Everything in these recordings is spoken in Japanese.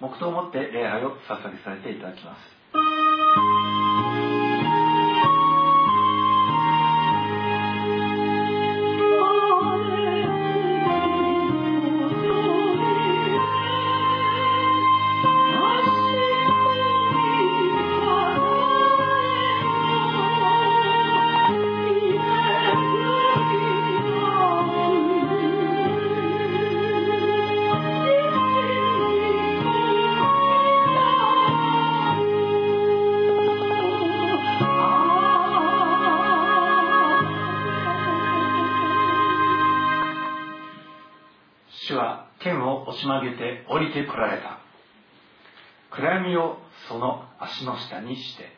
黙祷をもって礼拝を捧げさせていただきます。にして。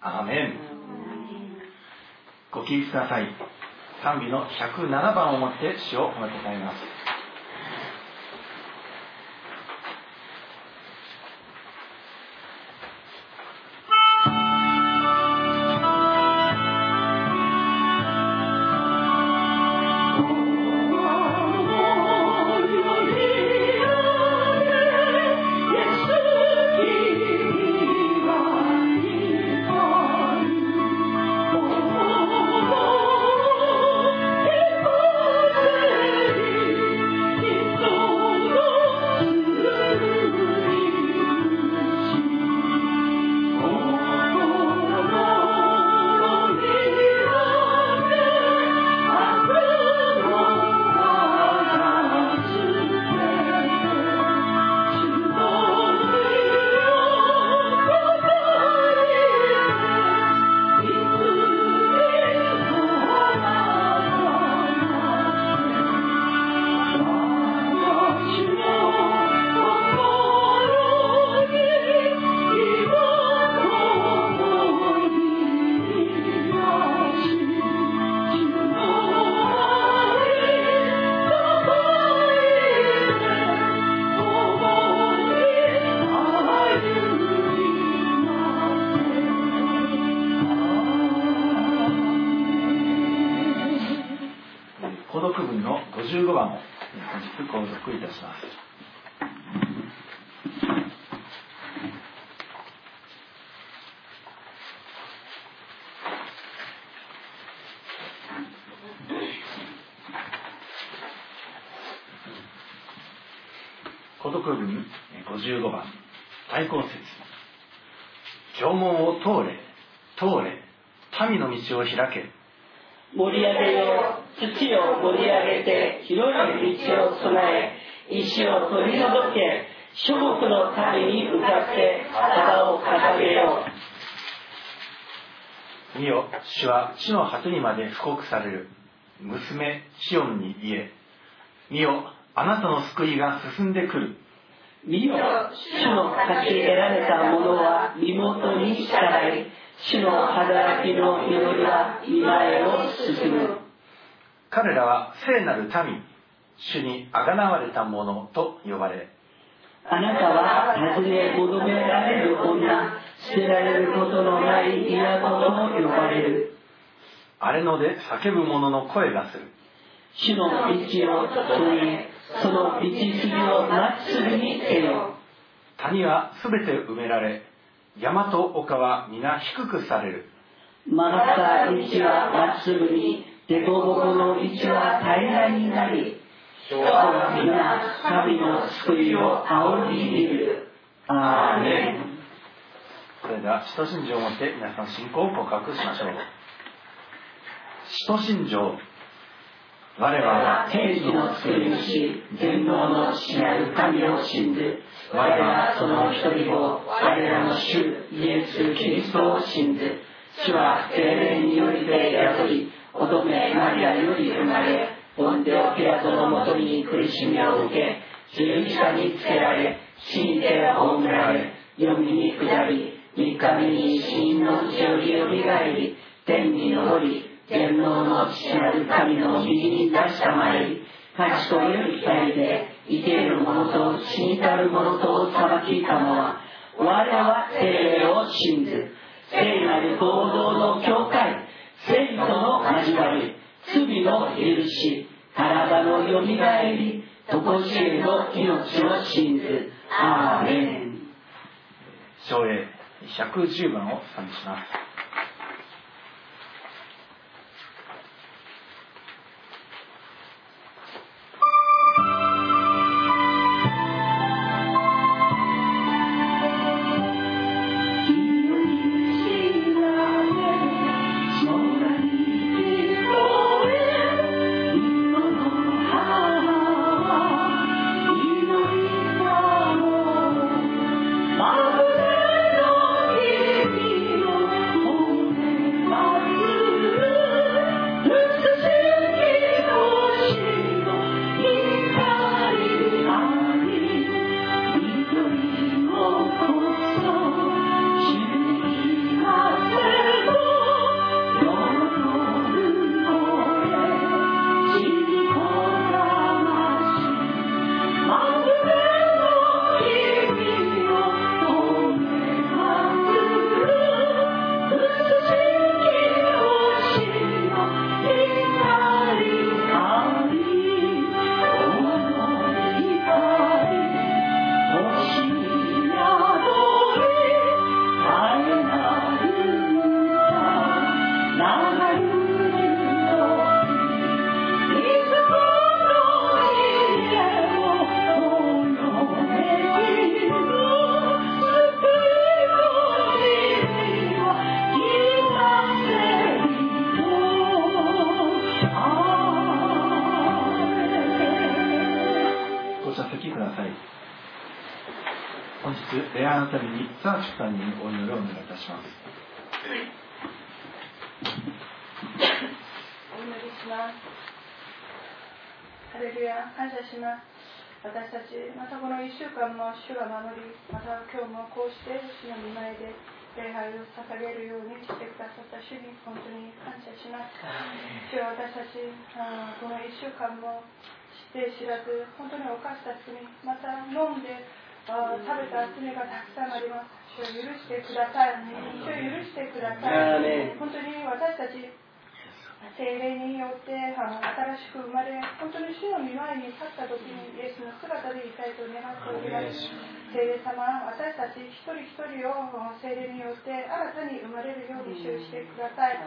アーメン。ご起立ください。賛美の107番をもって詩を褒めて歌います。孤独文55番対抗説。縄文を通れ通れ民の道を開け。盛り上げよ土を盛り上げて広い道を備え石を取り除け諸国の民に向かって旗を掲げよ見よ主は地の果てにまで布告される。娘シオンに言え。見よあなたの救いが進んでくる。見よ。主の勝ち得られた者は身元に従い主の働きの祈りは今へを進む。彼らは聖なる民主にあがなわれた者と呼ばれあなたは尋ね求められる女捨てられることのない都とも呼ばれる。荒れ野で叫ぶ者の声がする。主の道を問えその道筋をまっすぐにせよ。谷はすべて埋められ山と丘は皆低くされる。曲がった道はまっすぐに凸凹の道は平らになり人は皆神の救いを仰ぎ見る。アーメン。それでは使徒信条をもって皆さん信仰を告白しましょう。使徒信条我らは天地の作り主全能の父なる神を信ず我らはその一人を我らの主イエス・キリストを信ず主は精霊によりて宿り乙女マリアより生まれポンテオピラトのもとに苦しみを受け十字架につけられ死にて葬られ読みに下り三日目に死人のうちよりよみがえり天に昇り全能の父なる神の右に出したまえり勝ちとより二人で生ける者と死にたる者とを裁きたのは我は精霊を信ず聖なる合同の教会聖との交わり罪の許し体のよみがえりとこしえの命を信ず。アーメン。昭栄110番を賛美します。ださい。本日礼拝のためにサーチさんにお祈りをお願いいたします。お祈りします。ハレルヤ感謝します。私たちまたこの1週間も主が守りまた今日もこうして主の御前で礼拝を捧げるようにしてくださった主に本当に感謝します。主は私たちこの1週間も知らず本当に犯した罪また飲んであ食べた罪がたくさんあります。主を許してください主を許してください本当に私たち精霊によって新しく生まれ本当に主の御前に立った時にイエスの姿でいたいと願っております。聖霊様私たち一人一人を聖霊によって新たに生まれるように主してください。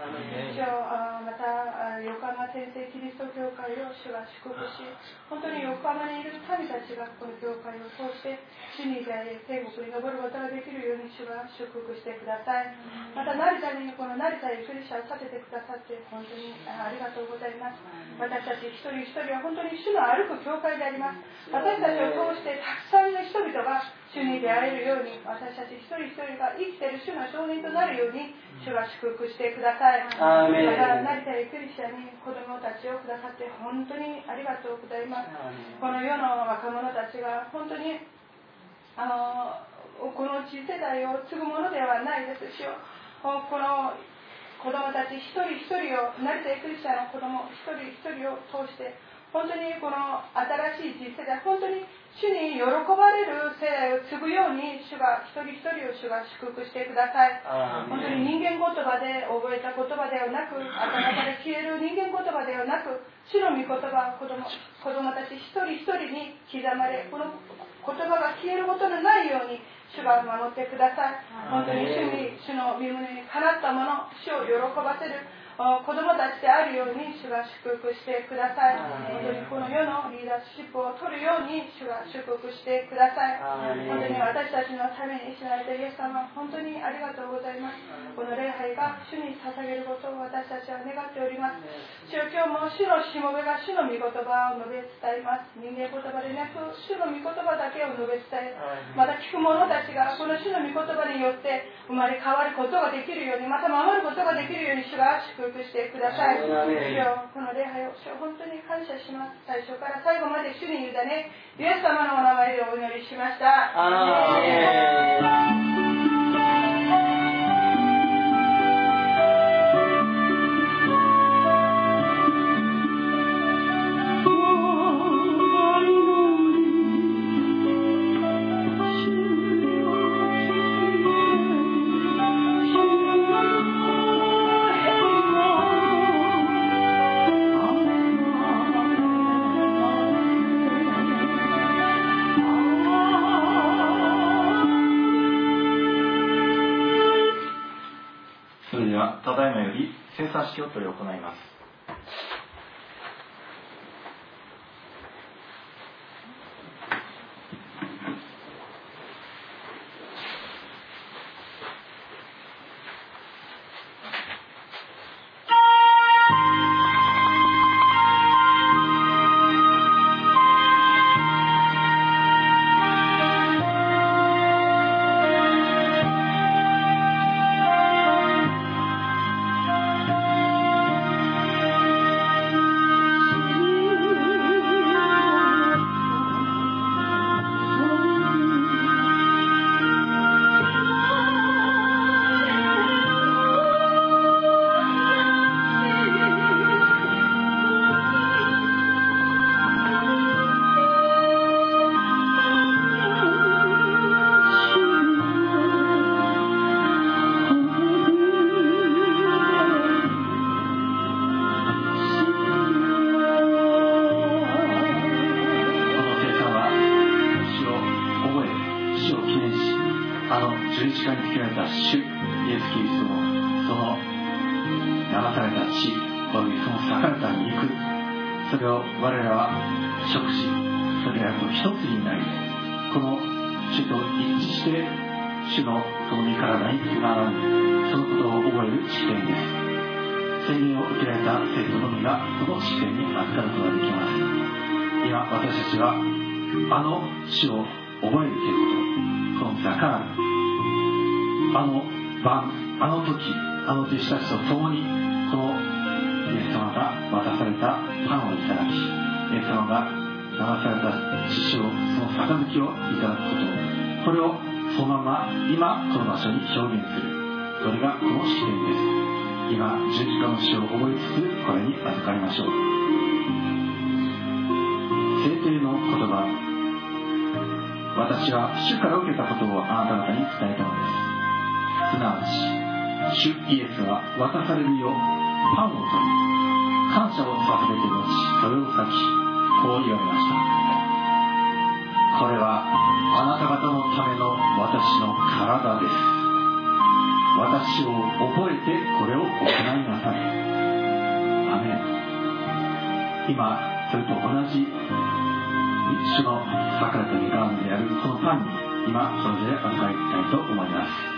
主また横浜天聖キリスト教会を主は祝福し本当に横浜にいる民たちがこの教会を通して主に出会い天国に登ることができるように主は祝福してください。また成田にこの成田へクリスチャンを立ててくださって本当にありがとうございます。私たち一人一人は本当に主の歩く教会であります。私たちを通してたくさんの人々が主に出会えるように私たち一人一人が生きている主の証人となるように主は祝福してください。また成田エクリシャに子供たちをくださって本当にありがとうございます。この世の若者たちが本当にあのこの次世代を継ぐものではないですしこの子供たち一人一人を成田エクリシャの子供一人一人を通して本当にこの新しい実世代本当に主に喜ばれる世代を継ぐように主が一人一人を主が祝福してください。本当に人間言葉で覚えた言葉ではなく頭から消える人間言葉ではなく主の御言葉子供子供たち一人一人に刻まれこの言葉が消えることのないように主が守ってください。本当に主に主の身胸にかなったもの主を喜ばせる子供たちであるように主が祝福してください。本当にこの世のリーダーシップを取るように主が祝福してください。本当に私たちのために死なれたイエス様本当にありがとうございます。この礼拝が主に捧げることを私たちは願っております。主よ今日も主のしもべが主の御言葉を述べ伝えます。人間言葉でなく主の御言葉だけを述べ伝えまた聞く者たちがこの主の御言葉によって生まれ変わることができるようにまた守ることができるように主が祝福してください。主よこの礼拝を主本当に感謝します。最初から最後まで主に委ね、イエス様のお名前でお祈りしました。た生産式を執り行います。十字架につけられた主イエス・キリストのその流された血およびその裂かれた肉それを我らは食しそれらと一つになりこの主と一致して主のその身体につながるそのことを覚える視点です宣言を受けられた生徒のみがその視点に預かることができます今私たちはあの主を覚えるということこの座からあの晩あの時あの弟子たちと共にこのイエス様が渡されたパンをいただきイエス様が流された師をその杯をいただくことこれをそのまま今この場所に表現する。それがこの式典です。今十字架の死を覚えつつこれに預かりましょう。聖帝の言葉私は主から受けたことをあなた方に伝えたのです。なち主イエスは渡されるよパンを取り感謝を捧げて持ちそれを裂きこう言われました。これはあなた方のための私の体です。私を覚えてこれを行いなさい。アメン。今それと同じ一種の桜とみかでやるこのパンに今それぞれ扱いたいと思います。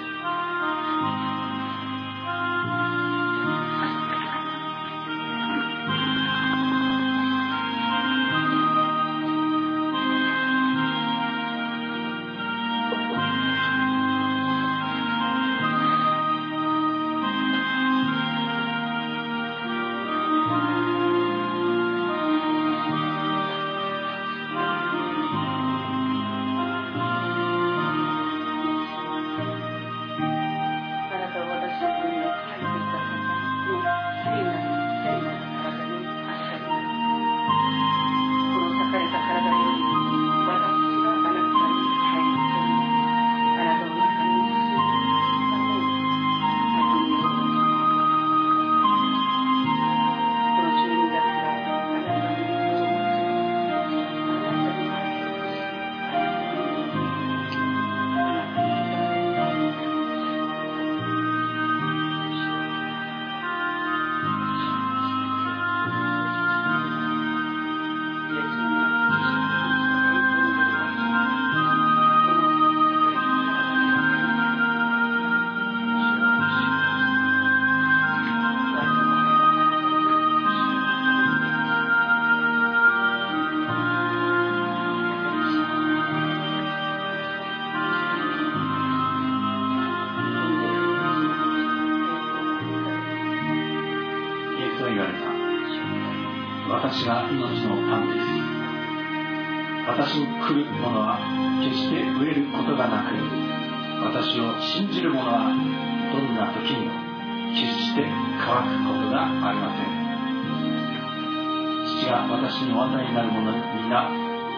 私にお与えになる者皆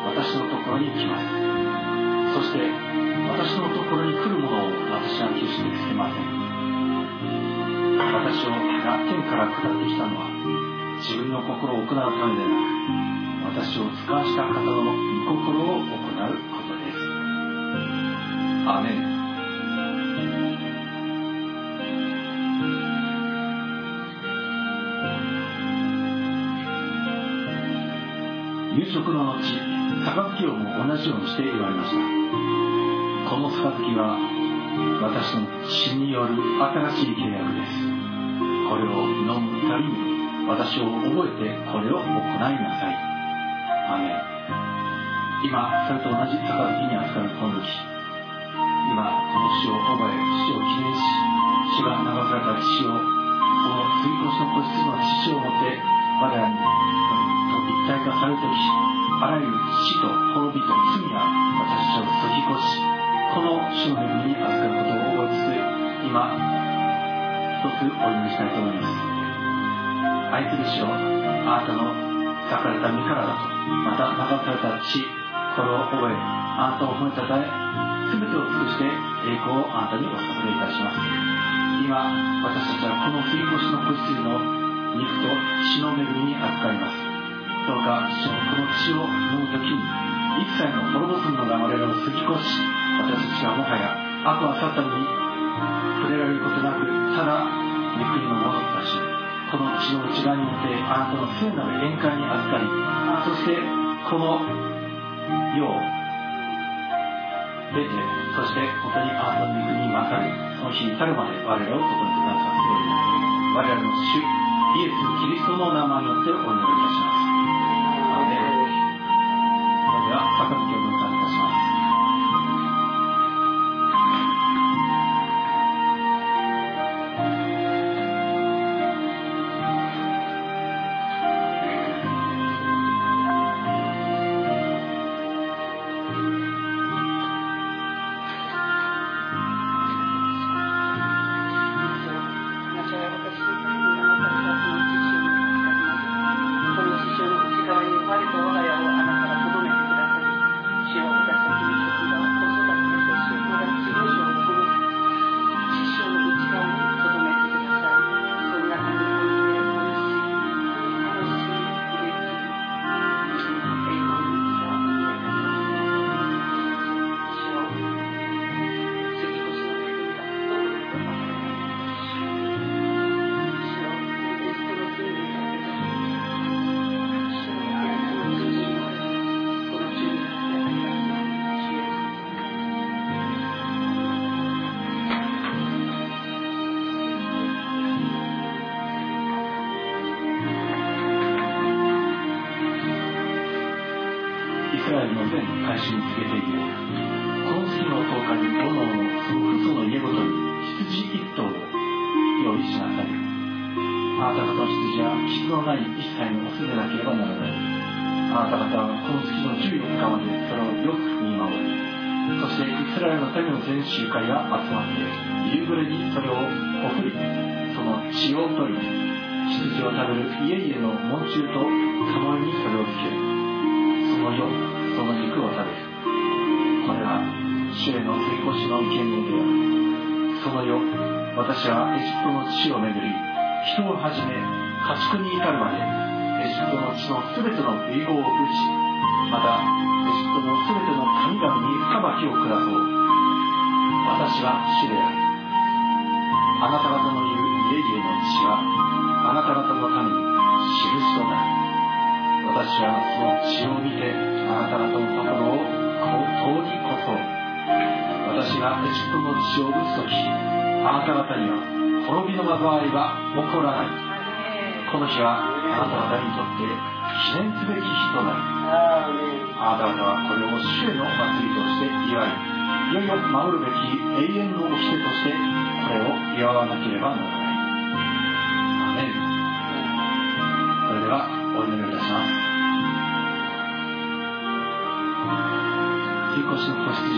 私のところに来ます。そして私のところに来る者を私は決して捨てません。私を楽天から下ってきたのは自分の心を行うためでなく私を使わした方の御心を行うことです。アメン。食の後杯をも同じようにして言われました。この杯は私の血による新しい契約です。これを飲むたびに私を覚えてこれを行いなさい。アメン。今それと同じ杯に扱うこの時今この死を覚え死を記念し血が流された血をされしあらゆる死と滅びと罪が私たちを解き越しこの主の恵みに預かることを覚えつつ今一つお祈りしたいと思います。愛する主をあなたの裂かれた身からだとまた流された血これを覚えあなたを褒めたたえ全てを尽くして栄光をあなたにお捧げいたします。今私たちはこの振り越しの子羊の肉と血の恵みに預かります。どうのこの血を飲む時に一切の滅ぼすの流れを過ぎ越し私たちはもはや悪はサタンに触れられることなくただ御りのものたしこの血の内側においてあなたの聖なる宴会に預かりそしてこの世を出てそして本当にあなたの御国にまかれその日に至るまで我らを整えてくださっておりま我らの主イエス・キリストの名前によってお祈りいたします来の全開始にているこの月の10日に炎のその家ごとに羊一頭を用意しなさいあなた方の羊は傷のない一切のオスでなければならないあなた方はこの月の14日までそれをよく見守る。そしてイスラエルの民の全集会が集まって夕暮れにそれをほふりその血を取り羊を食べる家々の門柱と釜にそれをつけるその夜その肉を食べるこれは主への追越しの権限である。その夜私はエジプトの地を巡り人をはじめ家畜に至るまでエジプトの地のすべての遺言を打ちまたエジプトのすべての神々に裁きを下そう。私は主である。あなた方の言う家々の血はあなた方のために印となる。私はその血を見てあなた方の心を本当にこそ私がエジプトの地を打つ時あなた方には滅びの災いは起こらない。この日はあなた方にとって記念すべき日となる。あなた方はこれを主への祭りとして祝いいよいよ守るべき永遠の掟としてこれを祝わなければならない。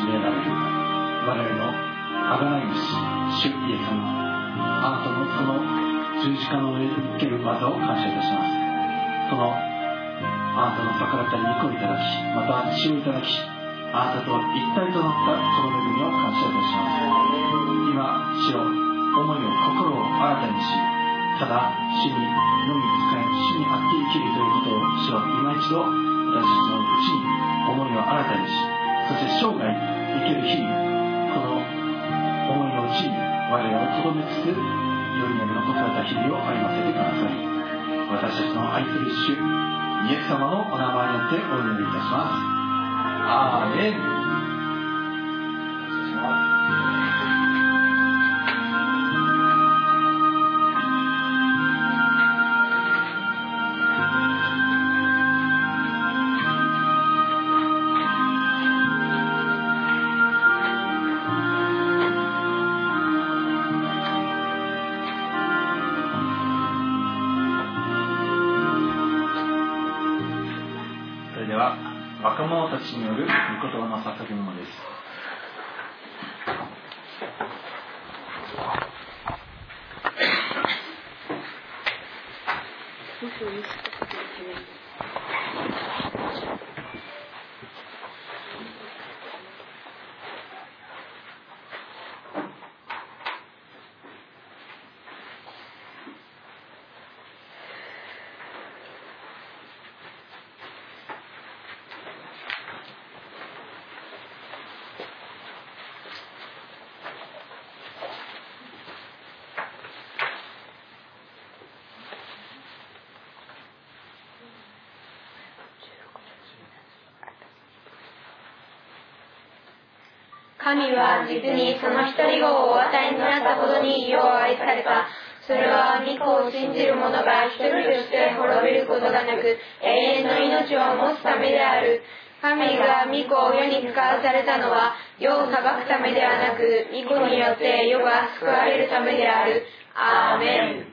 礼れる我々の贖い主主イエス様あなたのその十字架の上に受ける技を感謝いたしますそのあなたの逆らった肉をいただきまた血をいただきあなたと一体となったその恵みを感謝いたします今死を思いを心を新たにしただ死にのみ使え死にあって生きるということを主は今一度私たちのうちに思いを新たにしそして生涯生きる日にこの思いのうちに我らをとどめつつ良い闇のことわた日々を歩ませてください。私たちの愛する主イエス様のお名前によってお祈りいたします。アーメン。神は実にその一人子をお与えになったほどに世を愛された。それは御子を信じる者が一人として滅びることがなく、永遠の命を持つためである。神が御子を世に使わされたのは、世を裁くためではなく、御子によって世が救われるためである。アーメン。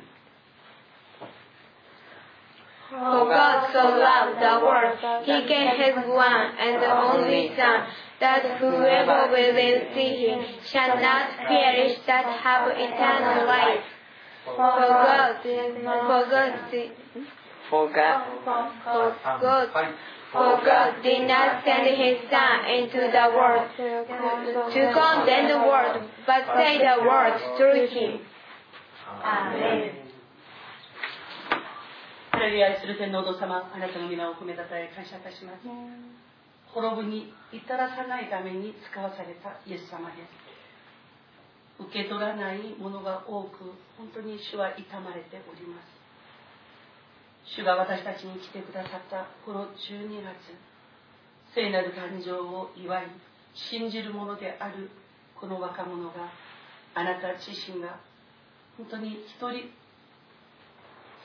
For God so loved the world, He gave His one and only Son, that whoever will see him shall not perish but have eternal life. For God, for God, for God, for God, for God did not send his Son into the world to condemn the world, but save the world through him. Amen. ハレルヤ愛する天皇堂様、あなたの皆を褒めたたえ感謝いたします。 滅ぶに至らさないために使わされたイエス様です。受け取らないものが多く本当に主は痛まれております。主が私たちに来てくださったこの12月聖なる誕生を祝い信じるものであるこの若者があなた自身が本当に一人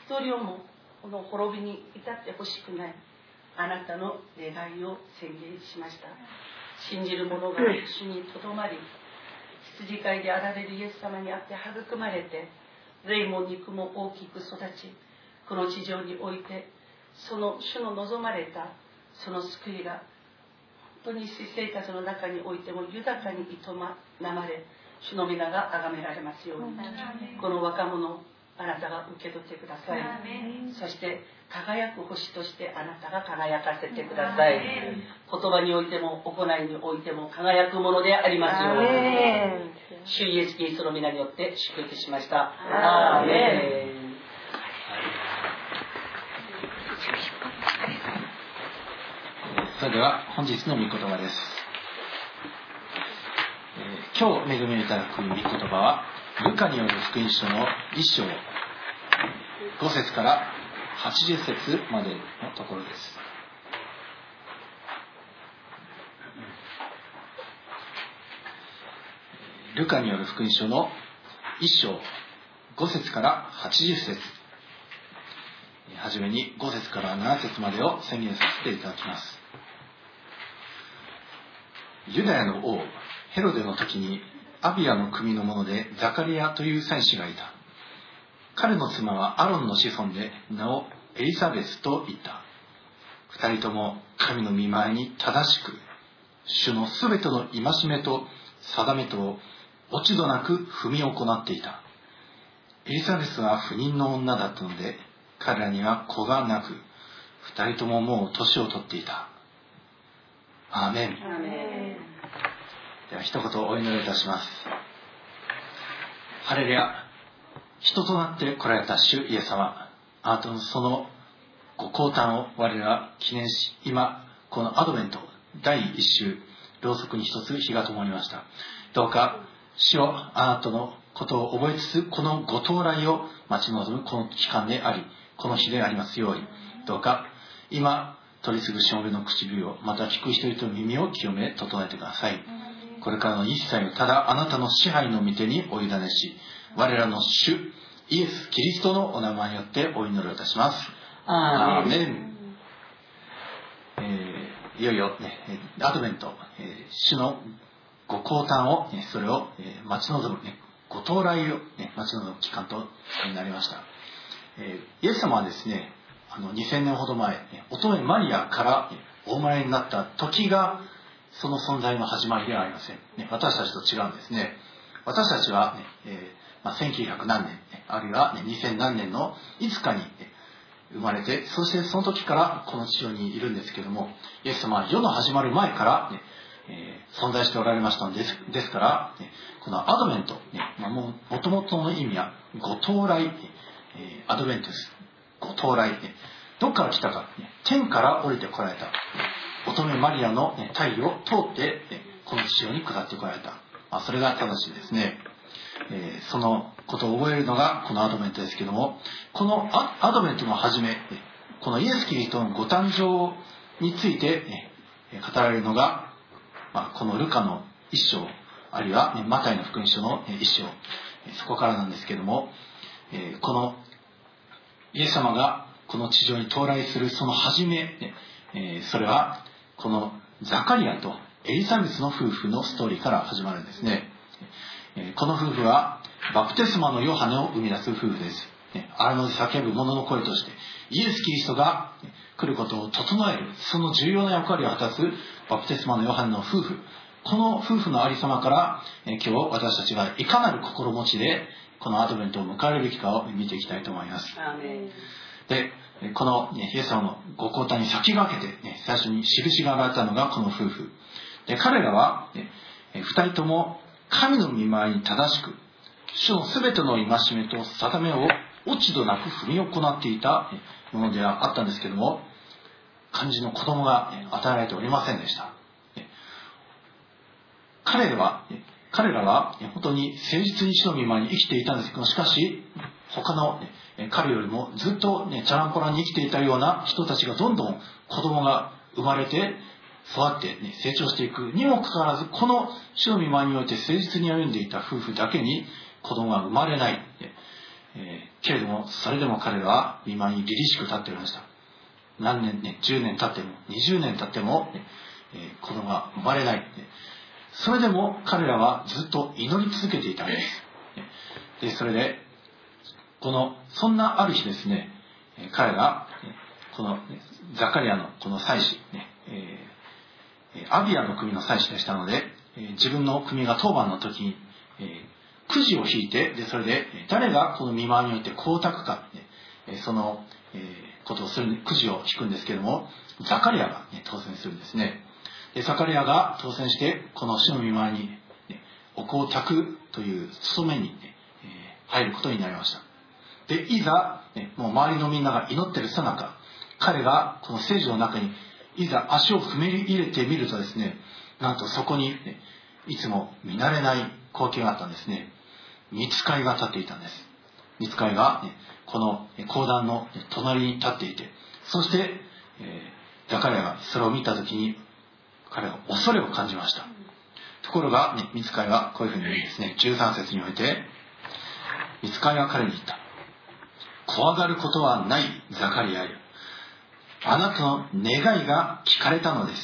一人をもこの滅びに至ってほしくない。あなたの願いを宣言しました。信じる者が主にとどまり羊飼いであられるイエス様にあって育まれて霊も肉も大きく育ちこの地上においてその主の望まれたその救いが本当に私生活の中においても豊かに営まれ主の皆が崇められますように。この若者あなたが受け取ってください。そして輝く星としてあなたが輝かせてください。言葉においても行いにおいても輝くものでありますように。主イエス・キリストの皆によって祝福しました。アーメン。それでは本日の御言葉です、えー、今日恵みをいただく御言葉はルカによる福音書の一章。5節から80節までのところです。ルカによる福音書の1章5節から80節。はじめに5節から7節までを宣言させていただきます。ユダヤの王ヘロデの時にアビアの組の者でザカリアという戦士がいた。彼の妻はアロンの子孫で名をエリザベスと言った。二人とも神の見舞いに正しく主のすべての戒めと定めとを落ち度なく踏み行っていた。エリザベスは不妊の女だったので彼らには子がなく二人とももう年を取っていた。アーメン。では一言お祈りいたします。ハレルヤ人となって来られた主イエス様あなたのそのご降誕を我らは記念し今このアドベント第一週ろうそくに一つ日が灯りました。どうか主をあなたのことを覚えつつこのご到来を待ち望むこの期間でありこの日でありますように。どうか今取り次ぐしもべの唇をまた聞く人々の耳を清め整えてください。これからの一切をただあなたの支配の御手にお委ねし我らの主イエス・キリストのお名前によってお祈りいたします。アーメン。えーいよいよ、ね、アドベント、えー主のご降誕を、ねそれを、えー待ち望む、ね、ご到来を、ね、待ち望む期間となりました、えーイエス様はですねあの2000年ほど前ね乙女マリアからねお生まれになった時がその存在の始まりではありません、ね、私たちと違うんですね。私たちは、ねえーまあ、1900何年あるいは、ね、2000何年のいつかに、生まれてそしてその時からこの地上にいるんですけどもイエス様は世の始まる前から、ねえー存在しておられましたのですですから、ねこのアドベント、ねまあ、もともとの意味はご到来、アドベントスご到来、ねどっから来たか、ね天から降りてこられた、乙女マリアの、ね、体を通って、この地上に下ってこられた、まあ、それが正しいですね。えーそのことを覚えるのがこのアドベントですけどもこのアドベントの初めこのイエス・キリストのご誕生についてえ語られるのが、まあ、このルカの一章あるいは、ねマタイの福音書の一章そこからなんですけども、えーこのイエス様がこの地上に到来するその初め、えーそれはこのザカリアとエリザベスの夫婦のストーリーから始まるんですね。この夫婦はバプテスマのヨハネを生み出す夫婦です。ね荒野で叫ぶ者の声としてイエス・キリストがね来ることを整えるその重要な役割を果たすバプテスマのヨハネの夫婦。この夫婦のありさまからえー今日私たちがいかなる心持ちでこのアドベントを迎えるべきかを見ていきたいと思います。でえーこの、ね、イエス様のご交代に先駆けて、ね、最初に印が現れたのがこの夫婦。で彼らは、二人とも神の見舞いに正しく主の全ての戒めと定めを落ち度なく踏み行っていたものではあったんですけども漢字の子供が与えられておりませんでした。彼らはえ彼らは本当に誠実に主の見舞いに生きていたんですけどしかし他のえ彼よりもずっと、ね、チャランポランに生きていたような人たちがどんどん子供が生まれて育って、ね、成長していくにもかかわらずこの主の見舞いにおいて誠実に歩んでいた夫婦だけに子供が生まれない、えーけれどもそれでも彼らは見舞いに凛々しく立っていました。何年ね10年経っても20年経っても、ねえー子供が生まれない、それでも彼らはずっと祈り続けていたんです。でそれでこのそんなある日ですね彼がこのザカリアのこの祭司ねアビアの組の祭司でしたので、自分の組が当番の時に、くじを引いてでそれで誰がこの見舞いにおいて光沢か、ねえその、ことをするくじを引くんですけどもザカリアが、ね当選するんですね。でザカリアが当選してこの主の見舞いに、ね、お香を焚くという務めに、入ることになりました。でいざ、ねもう周りのみんなが祈ってるさなか彼がこの聖女の中にいざ足を踏み入れてみるとですねなんとそこに、ねいつも見慣れない光景があったんですね。見つかいが立っていたんです。見つかいが、ねこの講談の隣に立っていてそして、えーザカリアがそれを見た時に彼は恐れを感じました。ところが、ね、見つかいはこういうふうに言うんですね。13節において見つかいは彼に言った。怖がることはないザカリアよ。あなたの願いが聞かれたのです。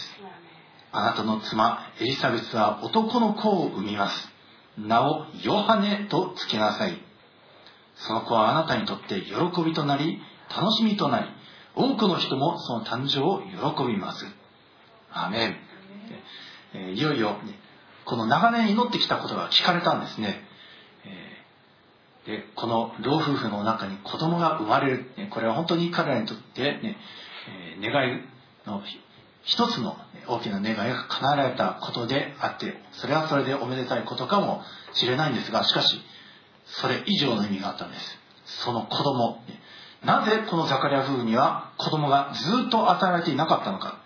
あなたの妻エリザベスは男の子を産みます。名をヨハネと付けなさい。その子はあなたにとって喜びとなり楽しみとなり多くの人もその誕生を喜びます。アーメン。えーいよいよねこの長年祈ってきたことが聞かれたんですね。えーでこの老夫婦の中に子供が生まれる。これは本当に彼らにとってね、願いの一つの大きな願いが叶えられたことであってそれはそれでおめでたいことかもしれないんですがしかしそれ以上の意味があったんです。その子供なぜこのザカリア夫婦には子供がずっと与えられていなかったのか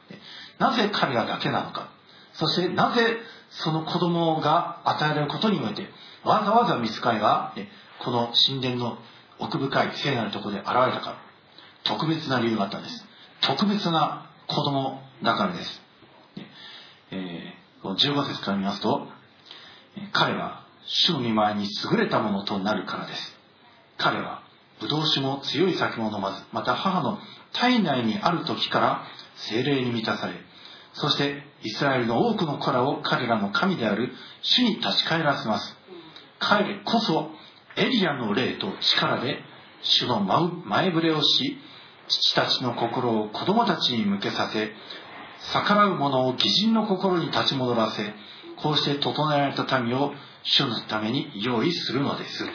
なぜ彼らだけなのか。そしてなぜその子供が与えられることにおいてわざわざ見つかいがこの神殿の奥深い聖なるところで現れたか。特別な理由があったんです。特別な子供だからです、えー、この15節から見ますと彼は主の見舞いに優れたものとなるからです。彼はブドウ酒も強い酒も飲まずまた母の体内にある時から精霊に満たされそしてイスラエルの多くの子らを彼らの神である主に立ち返らせます。彼こそエリアの霊と力で主の前触れをし父たちの心を子供たちに向けさせ逆らう者を義人の心に立ち戻らせこうして整えられた民を主のために用意するのです。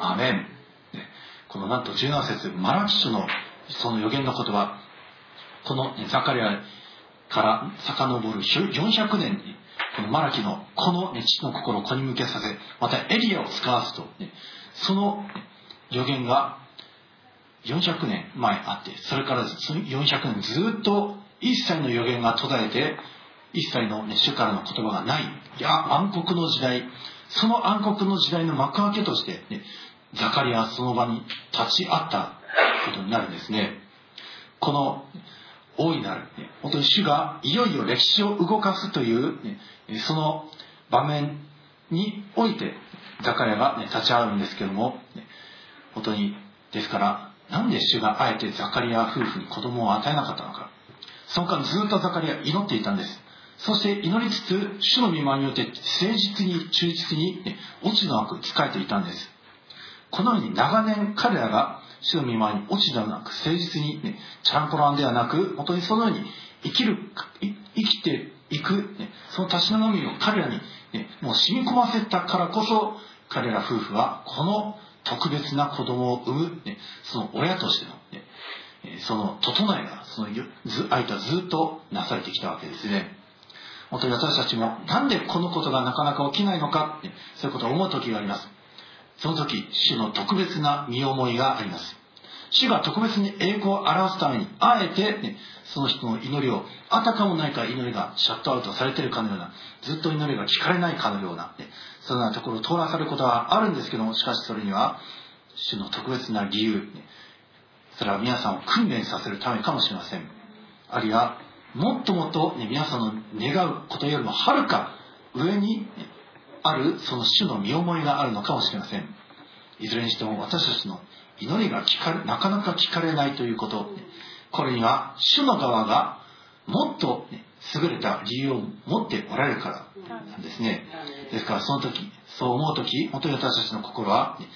アメン。このなんと17節マラキ書のその予言の言葉。このザカリアから遡る400年にこのマラキのこの、ね、父の心を子に向けさせまたエリアを使わすと、ね、その予言が400年前あってそれから400年ずっと一切の予言が途絶えて一切の、ね、主からの言葉がない。いや暗黒の時代。その暗黒の時代の幕開けとして、ね、ザカリアはその場に立ち会ったことになるんですね。この大いなる、ね、本当に主がいよいよ歴史を動かすという、ね、その場面においてザカリアが、ね、立ち会うんですけども、ね、本当にですからなんで主があえてザカリア夫婦に子供を与えなかったのか。その間ずっとザカリア祈っていたんです。そして祈りつつ主の見舞いによって誠実に忠実に、ね、落ちのなく仕えていたんです。このように長年彼らが主の見舞いに落ちではなく誠実に、ね、チャランポランではなく本当にそのように生きる生きていく、ね、そのたしなみを彼らに、ね、もう染み込ませたからこそ彼ら夫婦はこの特別な子供を産む、ね、その親としての、ね、その整えがその間ずっとなされてきたわけですね。本当に私たちもなんでこのことがなかなか起きないのか、ね、そういうことを思う時があります。その時主の特別な御思いがあります。主が特別に栄光を表すためにあえて、ね、その人の祈りをあたかもなにか祈りがシャットアウトされているかのようなずっと祈りが聞かれないかのような、ね、そのようなところを通らされることはあるんですけどもしかしそれには主の特別な理由、それは皆さんを訓練させるためかもしれません。あるいはもっともっと、ね、皆さんの願うことよりもはるか上にあるその主の身思いがあるのかもしれません。いずれにしても私たちの祈りが聞かれなかなか聞かれないということ。これには主の側がもっと、ね、優れた理由を持っておられるからなんですね。ですからその時そう思う時本当に私たちの心は、ね、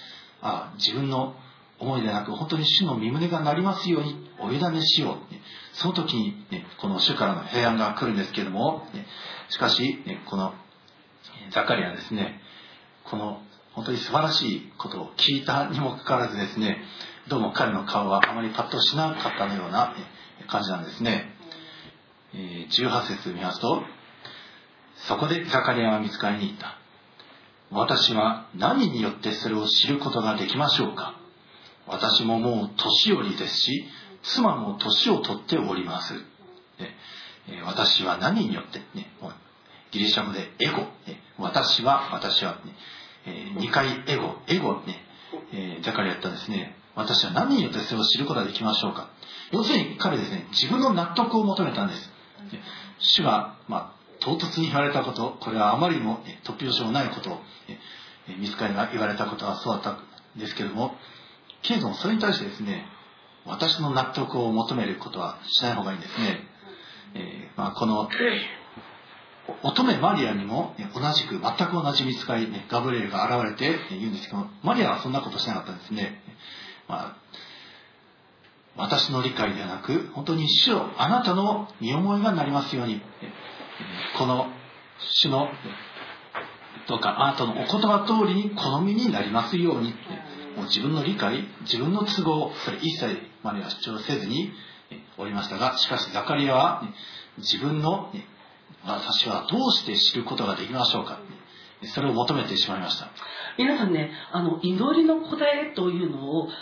あ自分の思いでなく本当に主の身胸がなりますようにお委ねしよう、その時に、ね、この主からの平安が来るんですけども、しかし、ね、このザカリアですねこの本当に素晴らしいことを聞いたにもかかわらずですねどうも彼の顔はあまりパッとしなかったのような感じなんですね。18節見ますとそこでザカリアは見つかりに行った。私は何によってそれを知ることができましょうか。私ももう年寄りですし妻も年を取っております、ね、私は何によって、ね、ギリシャ語でエゴ、ね、私は私は、ね、えー、2回エゴ。エゴね、えー、ザカリやったんですね。私は何によってそれを知ることができましょうか。要するに彼ですね自分の納得を求めたんです。主が、まあ、唐突に言われたことこれはあまりにも、突拍子もないことを、見つかりが言われたことはそうだったんですけれどもけれどもそれに対してですね私の納得を求めることはしない方がいいんですね、えー、まあ、この乙女マリアにも同じく全く同じ見つかり、ね、ガブレールが現れて言うんですけどマリアはそんなことしなかったんですね、まあ、私の理解ではなく本当に主よあなたの身思いがなりますように。この主のどうかあなたのお言葉通りに好みになりますように。もう自分の理解自分の都合それ一切マリアは主張せずにおりましたがしかしザカリアは自分の私はどうして知ることができましょうか。それを求めてしまいました。皆さんねあの祈りの答えというのをし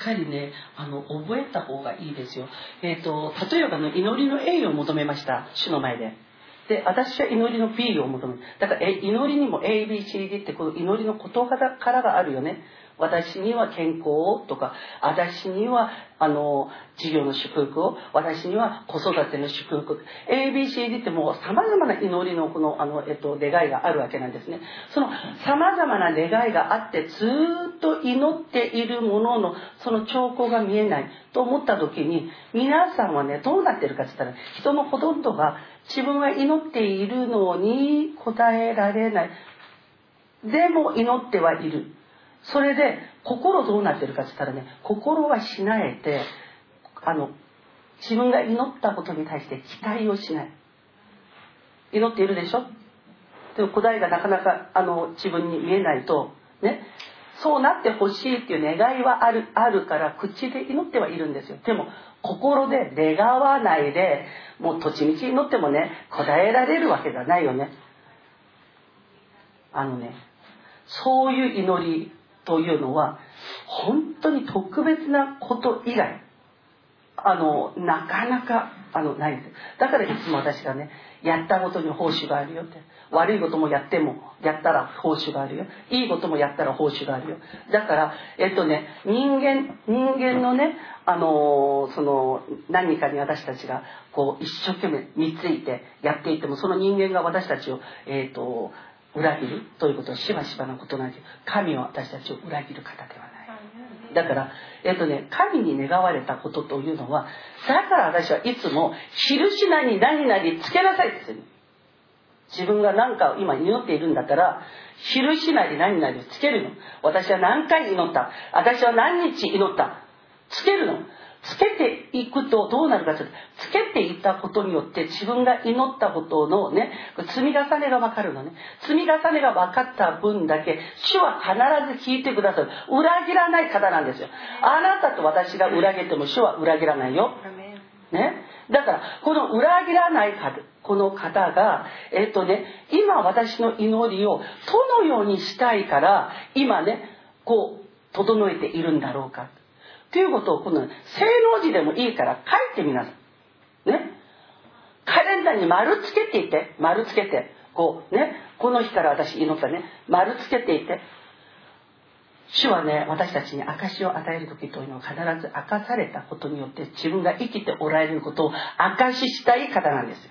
っかりねあの覚えた方がいいですよ、えーと、例えばの祈りの A を求めました。主の前で。で私は祈りの B を求めだからえ祈りにも ABCD ってこの祈りの言葉からがあるよね。私には健康をとか私にはあの事業の祝福を私には子育ての祝福。ABCD ってもうさまざまな祈りのこのあの、えっと、願いがあるわけなんですね。そのさまざまな願いがあってずっと祈っているもののその兆候が見えないと思った時に皆さんはねどうなってるかって言ったら人のほとんどが自分が祈っているのに答えられない。でも祈ってはいる。それで心どうなってるかって言ったらね心はしなえてあの自分が祈ったことに対して期待をしない。祈っているでしょ？でも答えがなかなかあの自分に見えないとねそうなってほしいっていう願いはあるあるから口で祈ってはいるんですよ。でも心で願わないでもう土地道祈ってもね答えられるわけがないよね。あのねそういう祈りというのは本当に特別なこと以外あのなかなかあのないんです。だからいつも私がねやったことに報酬があるよって。悪いこともやってもやったら報酬があるよ。いいこともやったら報酬があるよ。だからえっとね人間人間のねあのその何かに私たちがこう一生懸命見ついてやっていてもその人間が私たちをえっと裏切るということはしばしばなことなんです神は私たちを裏切る方ではない。だからえっとね神に願われたことというのはだから私はいつも印なに何々つけなさいって言ってる。自分が何か今祈っているんだったら印なり何々つけるの。私は何回祈った。私は何日祈った。つけるのつけていくとどうなるかというとつけていったことによって自分が祈ったことのね積み重ねが分かるのね。積み重ねが分かった分だけ主は必ず聞いてくださる。裏切らない方なんですよ。あなたと私が裏切っても主は裏切らないよ。ね？だからこの裏切らない方この方がえっとね今私の祈りをどのようにしたいから今ねこう整えているんだろうかっていうことをこの正能字でもいいから書いてみなさい。ね。カレンダーに丸つけていて、丸つけて、こうね、この日から私祈ったね、丸つけていて、主はね、私たちに証を与える時というのは必ず明かされたことによって自分が生きておられることを証ししたい方なんですよ。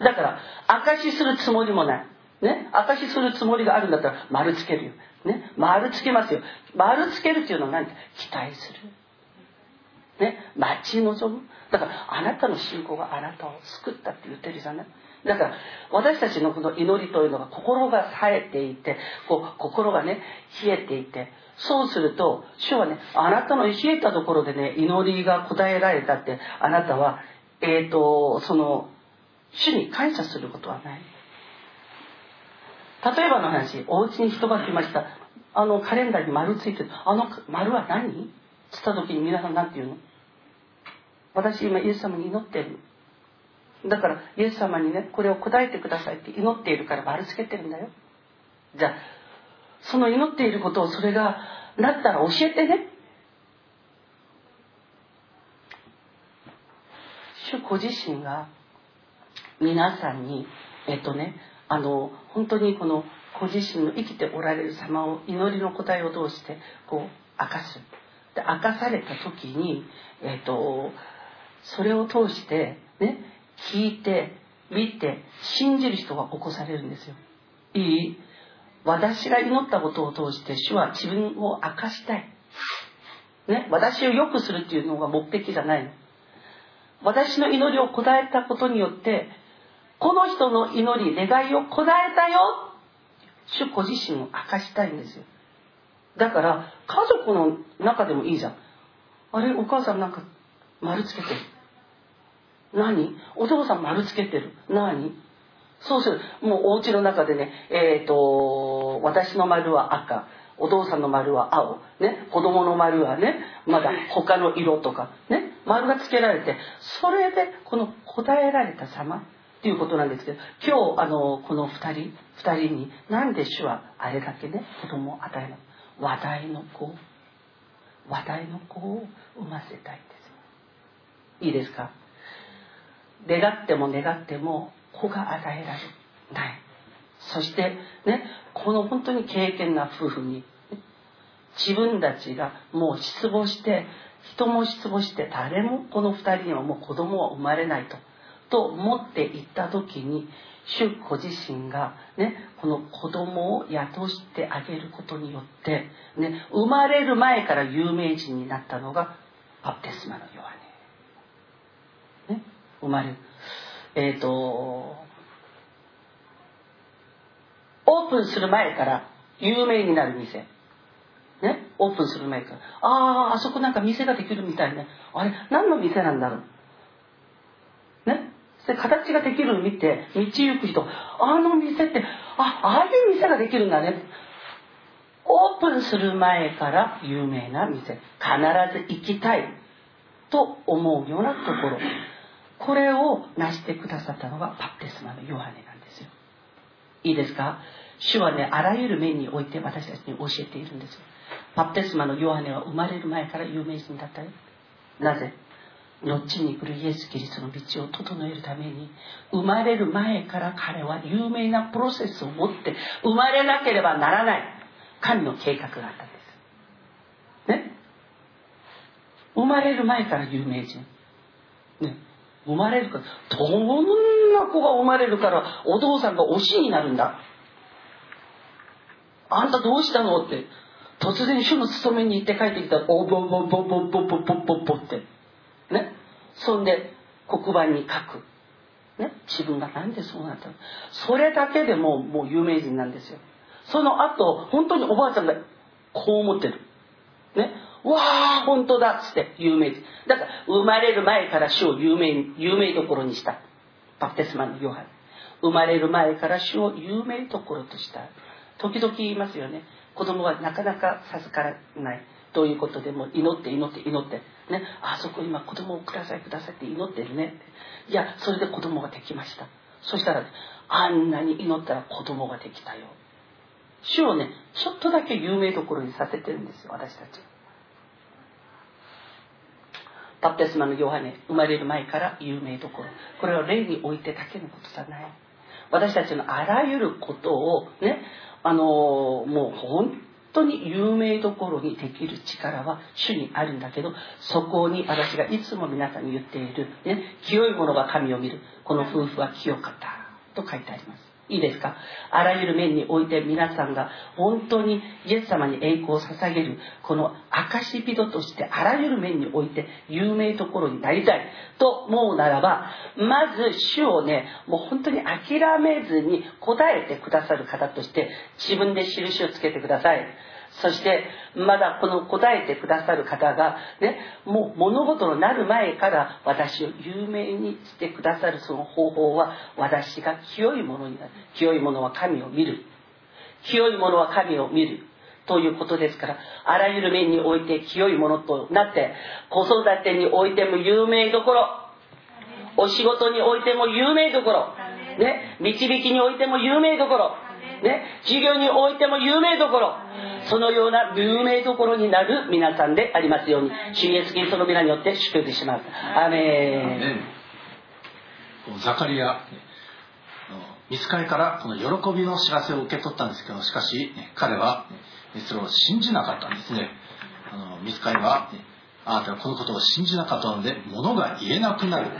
だから、証しするつもりもない。ね、証しするつもりがあるんだったら丸つけるよ。ね、丸つけますよ。丸つけるっていうのは何？期待する。ね、待ち望む。だから、あなたの信仰があなたを救ったって言ってるじゃない？だから、私たちのこの祈りというのが心が冴えていて、こう、心がね、冷えていて、そうすると、主はね、あなたの冷えたところでね、祈りが答えられたって、あなたは、えっ、ー、と、その、主に感謝することはない。例えばの話、お家に人が来ました。あのカレンダーに丸ついてる。あの丸は何？つった時に皆さん何て言うの？私今イエス様に祈ってる。だからイエス様にね、これを答えてくださいって祈っているから丸つけてるんだよ。じゃあ、その祈っていることをそれがなったら教えてね。主ご自身が皆さんに、えっとね、あの本当にこのご自身の生きておられる様を祈りの答えを通してこう明かす。で明かされた時に、えーと、それを通してね聞いて見て信じる人が起こされるんですよ。いい？私が祈ったことを通して主は自分を明かしたい、ね、私を良くするっていうのが目的じゃないの。私の祈りを答えたことによってこの人の祈り、願いを答えたよ主ご自身を明かしたいんですよ。だから、家族の中でもいいじゃん。あれ、お母さんなんか丸つけてる。何？お父さん丸つけてる。何？そうする。もうお家の中でね、えっ、ー、と、私の丸は赤。お父さんの丸は青。ね？子供の丸はね、まだ他の色とか。ね？丸がつけられて、それでこの答えられた様。っていうことなんですけど今日あのこの2人2人に何で主はあれだけね子供を与える話題の子話題の子を産ませたいんですいいですか？願っても願っても子が与えられない。そしてねこの本当に経験な夫婦に自分たちがもう失望して人も失望して誰もこの2人にはもう子供は生まれないと。と思っていった時に主ご自身が、ね、この子供を雇してあげることによって、ね、生まれる前から有名人になったのがバプテスマのヨハネ。ね、生まれる。えっ、ー、と、オープンする前から有名になる店。ね、オープンする前から。ああ、あそこなんか店ができるみたいね。あれ、何の店なんだろう。で、形ができるのを見て、道行く人、あの店って、あ、ああいう店ができるんだね。オープンする前から有名な店。必ず行きたい。と思うようなところ。これを成してくださったのがバプテスマのヨハネなんですよ。いいですか？主はね、あらゆる面において私たちに教えているんですよ。バプテスマのヨハネは生まれる前から有名人だったよ。なぜ？後に来るイエス・キリストの道を整えるために生まれる前から彼は有名なプロセスを持って生まれなければならない神の計画があったんです。ね？生まれる前から有名人。ね？生まれるから、どんな子が生まれるからお父さんが推しになるんだ？あんたどうしたの？って、突然主の勤めに行って帰ってきたら、おぼぼぼぼぼぼぼぼぼって。ね。そんで、黒板に書く。ね。自分がなんでそうなったの？それだけでももう有名人なんですよ。その後、本当におばあちゃんがこう思ってる。ね。わあ、本当だっつって有名人。だから、生まれる前から主を有名、有名どころにした。バプテスマのヨハネ。生まれる前から主を有名どころとした。時々言いますよね。子供はなかなか授からないということでも祈って祈って祈ってね。あそこ今子供をくださいくださいって祈ってるね。いやそれで子供ができました。そしたら、あんなに祈ったら子供ができたよ。主をねちょっとだけ有名どころにさせてるんですよ私たち。バプテスマのヨハネ生まれる前から有名どころ。これは例においてだけのことじゃない。私たちのあらゆることをねあのもう本当に有名どころにできる力は主にあるんだけどそこに私がいつも皆さんに言っている、ね、清いものが神を見るこの夫婦は清かったと書いてあります。いいですか？あらゆる面において皆さんが本当にイエス様に栄光を捧げるこの証人としてあらゆる面において有名ところになりたいと思うならばまず主をねもう本当に諦めずに答えてくださる方として自分で印をつけてください。そして、まだこの答えてくださる方が、ね、もう物事のなる前から私を有名にしてくださるその方法は、私が清いものになる。清いものは神を見る。清いものは神を見る。ということですから、あらゆる面において清いものとなって、子育てにおいても有名どころ、お仕事においても有名どころ、ね、導きにおいても有名どころ、ね、授業においても有名どころ、そのような有名どころになる皆さんでありますように、主イエスキリストの皆によって祝福します。アメン。ザカリア、見つかりからこの喜びの知らせを受け取ったんですけど、しかし、彼はそれを信じなかったんですね。あの見つかりは、あなたはこのことを信じなかったので、物が言えなくなる。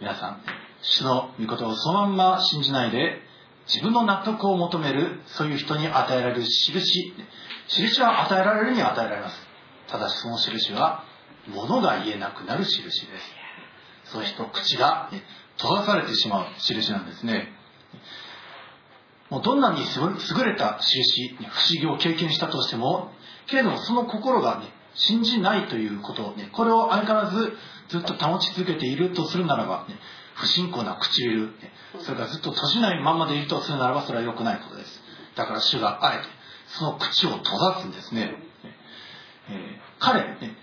皆さん、主の御事をそのまんま信じないで、自分の納得を求めるそういう人に与えられる印。印は与えられるに与えられます。ただしその印は物が言えなくなる印です。そういう人口が閉ざされてしまう印なんですね。もうどんなに優れた印不思議を経験したとしてもけれどもその心がね信じないということをねこれを相変わらずずっと保ち続けているとするならば、ね、不信仰な唇、それからずっと閉じないままでいるとするならばそれは良くないことです。だから主があえてその口を閉ざすんですね。えー、彼、ね、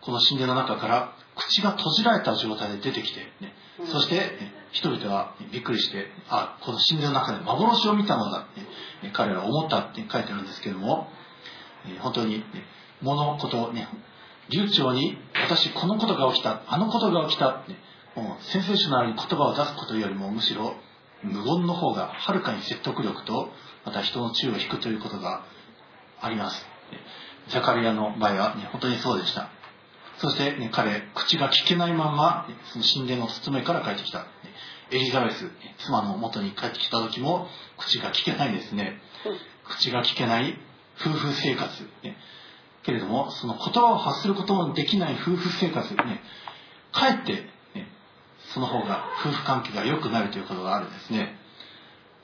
この神殿の中から口が閉じられた状態で出てきて、ね、そして、ね、人々はびっくりして、あ、この神殿の中で幻を見たのだって、ね、彼らは思ったって書いてあるんですけども、えー、本当に、ね、物事、ね、流暢に私このことが起きた、あのことが起きたって、もうセンセーショナルに言葉を出すことよりもむしろ無言の方がはるかに説得力とまた人の注意を引くということがあります。ザカリアの場合は、ね、本当にそうでした。そして、ね、彼口が聞けないままその神殿の包めから帰ってきた。エリザベス妻の元に帰ってきた時も口が聞けないですね。口が聞けない夫婦生活、ね、けれどもその言葉を発することもできない夫婦生活、ね、かえって、その方が夫婦関係が良くなるということがあるんですね。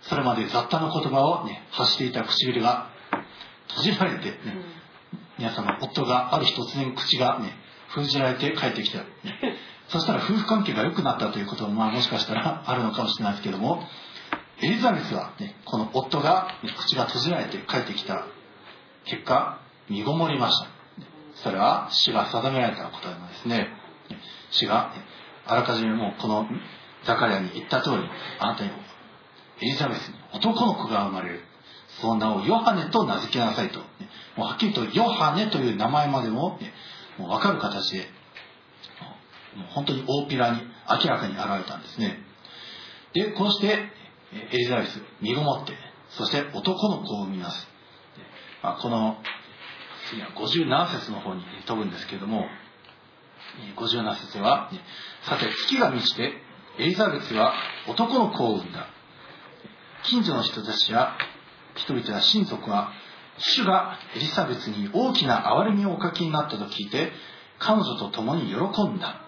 それまで雑多な言葉を、ね、発していた唇が閉じられて、ね、皆様夫がある日突然口が、ね、封じられて帰ってきた、ね、そしたら夫婦関係が良くなったということも、まあ、もしかしたら あるのかもしれないですけどもエリザベスは、ね、この夫が、ね、口が閉じられて帰ってきた結果身ごもりました。それは死が定められたことなんですね。死があらかじめもうこのザカリアに言った通りあなたにエリザベスに男の子が生まれる。その名をヨハネと名付けなさいと。もうはっきりとヨハネという名前までももう分かる形でもう本当に大っぴらに明らかに現れたんですね。でこうしてエリザベス身ごもってそして男の子を産みます。まあ、この次は57節の方に飛ぶんですけれども57節はさて月が満ちてエリザベスは男の子を産んだ。近所の人たちや人々や親族は主がエリザベスに大きな憐れみをおかけになったと聞いて彼女と共に喜んだ、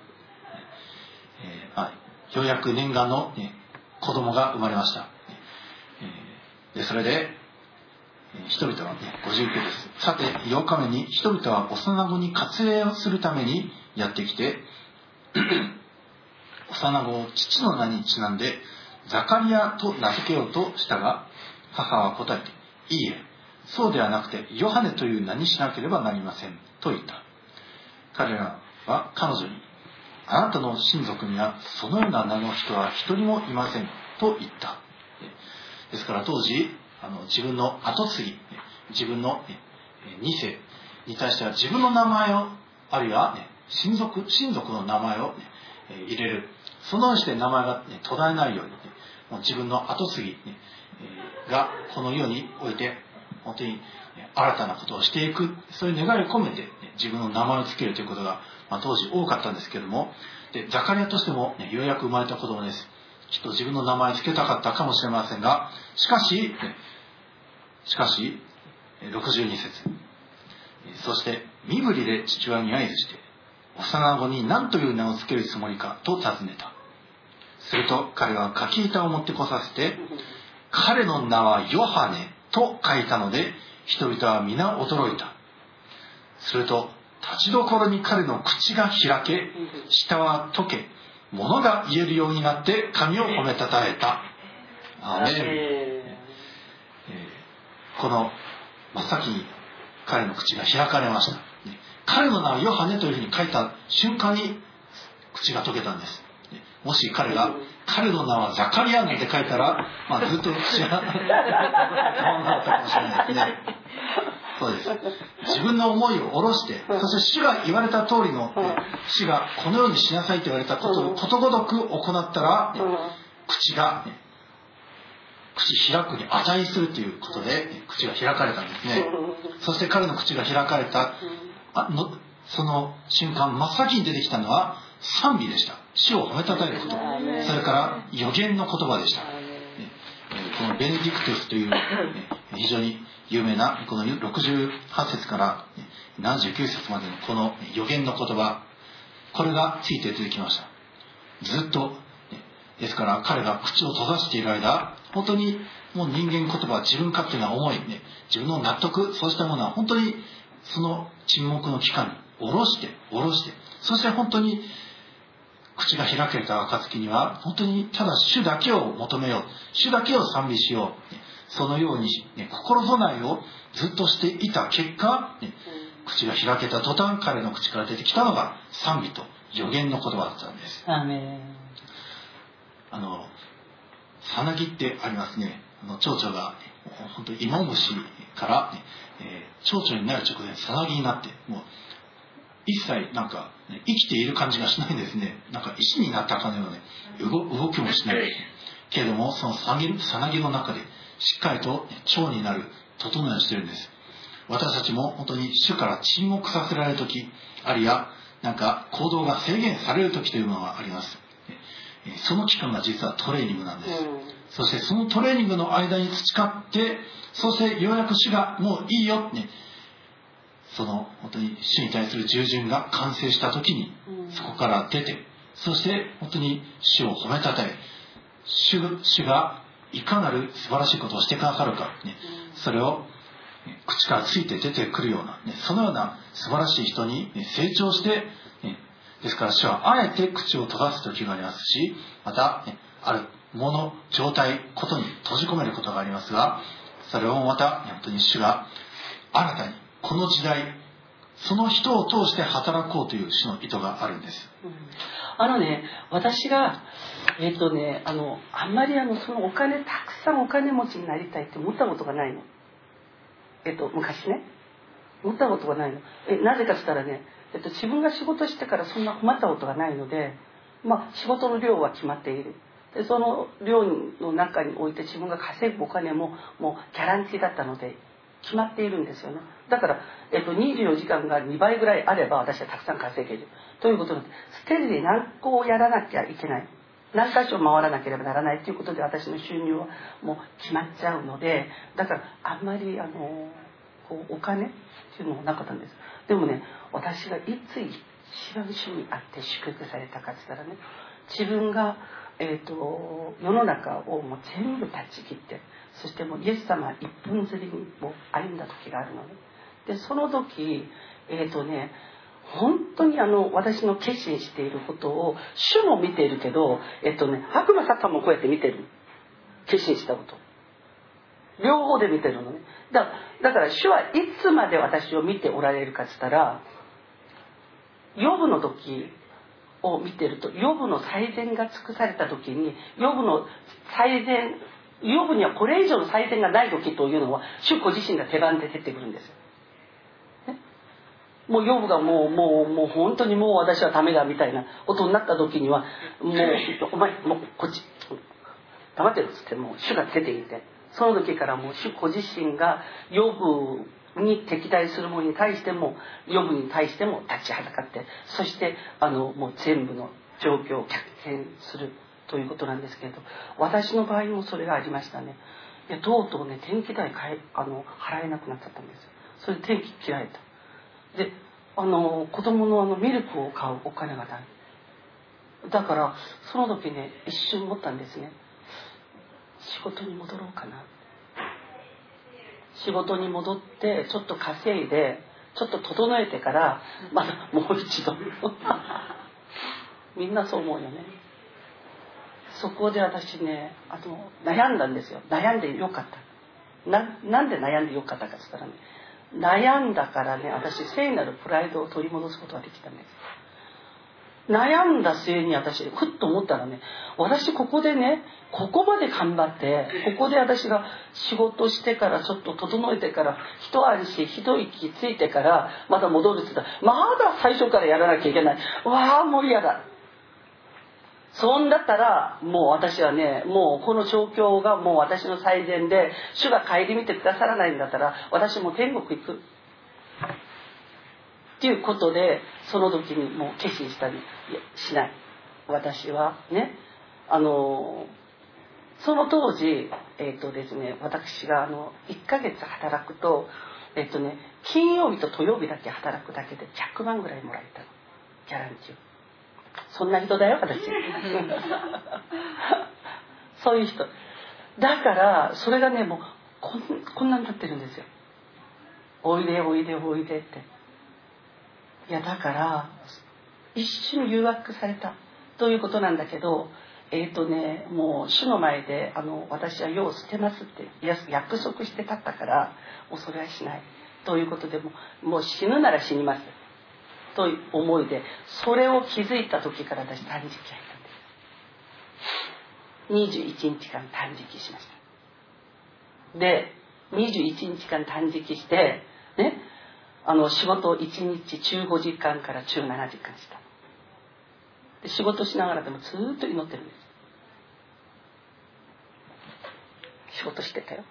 えーまあ、ようやく念願の、ね、子供が生まれました、えー、でそれで人々はね、59です。さて、8日目に人々は幼子に割礼をするためにやってきて、幼子を父の名にちなんで、ザカリアと名付けようとしたが、母は答えて、いいえ、そうではなくて、ヨハネという名にしなければなりません、と言った。彼らは彼女に、あなたの親族にはそのような名の人は一人もいません、と言った。ですから当時、あの自分の後継ぎ自分の、ね、2世に対しては自分の名前をあるいは、親族親族の名前を、ね、入れる。そのようにして名前が、途絶えないように、もう自分の後継ぎ、がこの世において本当に新たなことをしていく。そういう願いを込めて、自分の名前を付けるということが、ま、当時多かったんですけども。でザカリアとしても、ようやく生まれた子供です。きっと自分の名前付けたかったかもしれませんがしかし、しかし62節。そして身振りで父親に合図して幼子に何という名を付けるつもりかと尋ねた。すると彼は書き板を持ってこさせて彼の名はヨハネと書いたので人々は皆驚いた。すると立ちどころに彼の口が開け舌は溶け物が言えるようになって神を褒めたたえた。アメン。この真っ先に彼の口が開かれました。彼の名はヨハネというふうに書いた瞬間に口が解けたんです。もし彼が、彼の名はザカリアンって書いたら、まあ、ずっと口が、変わらなかったかもしれないですね。そうです。自分の思いを下ろして、そして主が言われた通りの、主がこのようにしなさいと言われたことをことごとく行ったら、口が、口開くに値するということで口が開かれたんですね。そして彼の口が開かれた。あのその瞬間真っ先に出てきたのは賛美でした。死を褒めたたえること。それから予言の言葉でした。このベネディクトゥスという非常に有名なこの68節から79節までのこの予言の言葉。これがついて出てきました。ずっとですから彼が口を閉ざしている間本当にもう人間言葉自分勝手な思い、ね、自分の納得そうしたものは本当にその沈黙の期間に下ろして下ろしてそして本当に口が開けた暁には本当にただ主だけを求めよう主だけを賛美しようそのように、ね、心備えをずっとしていた結果、ね、口が開けた途端彼の口から出てきたのが賛美と予言の言葉だったんですあのさなぎってありますね。あの蝶々が本当に芋虫から、ねえー、蝶々になる直前さなぎになってもう一切なんか、ね、生きている感じがしないんですね。なんか石になったかのような、ね、動きもしない。けれどもそのさなぎさなぎの中でしっかりと蝶になる整えをしてるんです。私たちも本当に主から沈黙させられる時あるいはなんか行動が制限される時というのがありますその期間が実はトレーニングなんです、うん、そしてそのトレーニングの間に培ってそしてようやく主がもういいよねその本当に主に対する従順が完成した時にそこから出てそして本当に主を褒めたたえ主主がいかなる素晴らしいことをしてくださるか、ね、それを口からついて出てくるような、ね、そのような素晴らしい人に成長して、ね、ですから主はあえて口を閉ざす時がありますしまた、ね、あるもの状態ことに閉じ込めることがありますがそれをまた本当に主が新たにこの時代その人を通して働こうという主の意図があるんです、うん、あのね私がえっ、ー、とねあのあんまりあのそのお金たくさんお金持ちになりたいって思ったことがないの。えっ、ー、と昔ね。思ったことがないの。えなぜかっつったらね、えっ、と、自分が仕事してからそんな困ったことがないのでまあ仕事の量は決まっている。でその量の中において自分が稼ぐお金ももうギャランティーだったので決まっているんですよね。だから、えっと、24時間が2倍ぐらいあれば私はたくさん稼げる。ということでステージで何個をやらなきゃいけない。何箇所回らなければならないということで私の収入はもう決まっちゃうのでだからあんまりあのこうお金っていうのはなかったんです。でもね私がいつ一番主にあって祝福されたかって言ったらね自分が、えーと、世の中をもう全部断ち切ってそしてもうイエス様一本釣りにも歩んだ時があるのね。でその時えっ、ー、とね本当にあの私の決心していることを主も見ているけどえっとね悪魔サタンもこうやって見てる。決心したこと。両方で見てるのね。だだから主はいつまで私を見ておられるかっつったらヨブの時を見てるとヨブの最善が尽くされた時にヨブの最善ヨブにはこれ以上の祭典がない時というのは主子自身が手番で出てくるんです。もうヨブがもうもうもう本当にもう私はダメだみたいなことになった時にはもうお前もうこっち黙ってるっつってもう主が出ていて。その時からも主子自身がヨブに敵対する者に対してもヨブに対しても立ちはだかってそしてあのもう全部の状況を逆転するということなんですけれど私の場合もそれがありましたね。いやとうとうね電気代買えあの払えなくなっちゃったんですそれで電気切られた。であの子供のあのミルクを買うお金がない。だからその時ね一瞬思ったんですね。仕事に戻ろうかな。仕事に戻ってちょっと稼いでちょっと整えてからまだもう一度。みんなそう思うよね。そこで私ねあの悩んだんですよ。悩んでよかった。ななんで悩んでよかったかっつったらね悩んだからね私聖なるプライドを取り戻すことができたんです。悩んだ末に私ふっと思ったらね。私ここでねここまで頑張ってここで私が仕事してからちょっと整えてから一安心一息ついてからまた戻るって言った。らまだ最初からやらなきゃいけない。わあもう嫌だ。そんだったらもう私はねもうこの状況がもう私の最善で主が顧みてくださらないんだったら私も天国行く。っていうことでその時にもう決心したりしない。私はね。あのその当時えっ、ー、とですね私があの1ヶ月働くとえっ、ー、とね金曜日と土曜日だけ働くだけで100万ぐらいもらえたの。ギャランティーそんな人だよ私。そういう人。だからそれがねもうこんこんなになってるんですよ。おいでおいでおいでっていやだから一瞬誘惑されたということなんだけどえっ、ー、とねもう主の前であの私は世を捨てますって約束してたったからもうそれはしないということでももう死ぬなら死にますという思いでそれを気づいた時から私断食やったんです。21日間断食しました。で21日間断食してねあの仕事を1日15時間から17時間した。で仕事しながらでもずっと祈ってるんです。仕事してたよ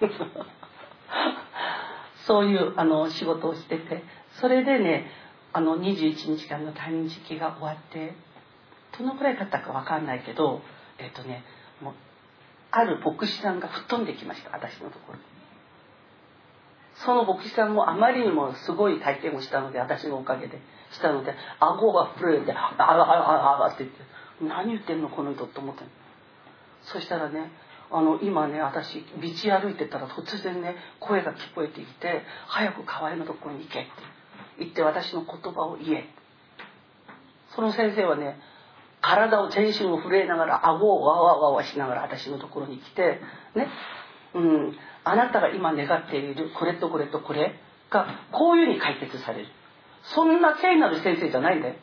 私。そういうあの仕事をしてて。それでねあの21日間の退任時期が終わってどのくらい経ったか分かんないけどえっ、とねもうある牧師さんが吹っ飛んできました私のところに。その牧師さんもあまりにもすごい体験をしたので私のおかげでしたので顎が震えて「あらあらあら」って言って「何言ってんのこの人」と思ってそしたらねあの今ね私道歩いてたら突然ね声が聞こえてきて「早く河合のところに行け」って言って私の言葉を言え。その先生はね体を全身を震えながら顎をわわわわしながら私のところに来てねうんあなたが今願っているこれとこれとこれがこういうふうに解決される。そんな聖なる先生じゃないんだよ。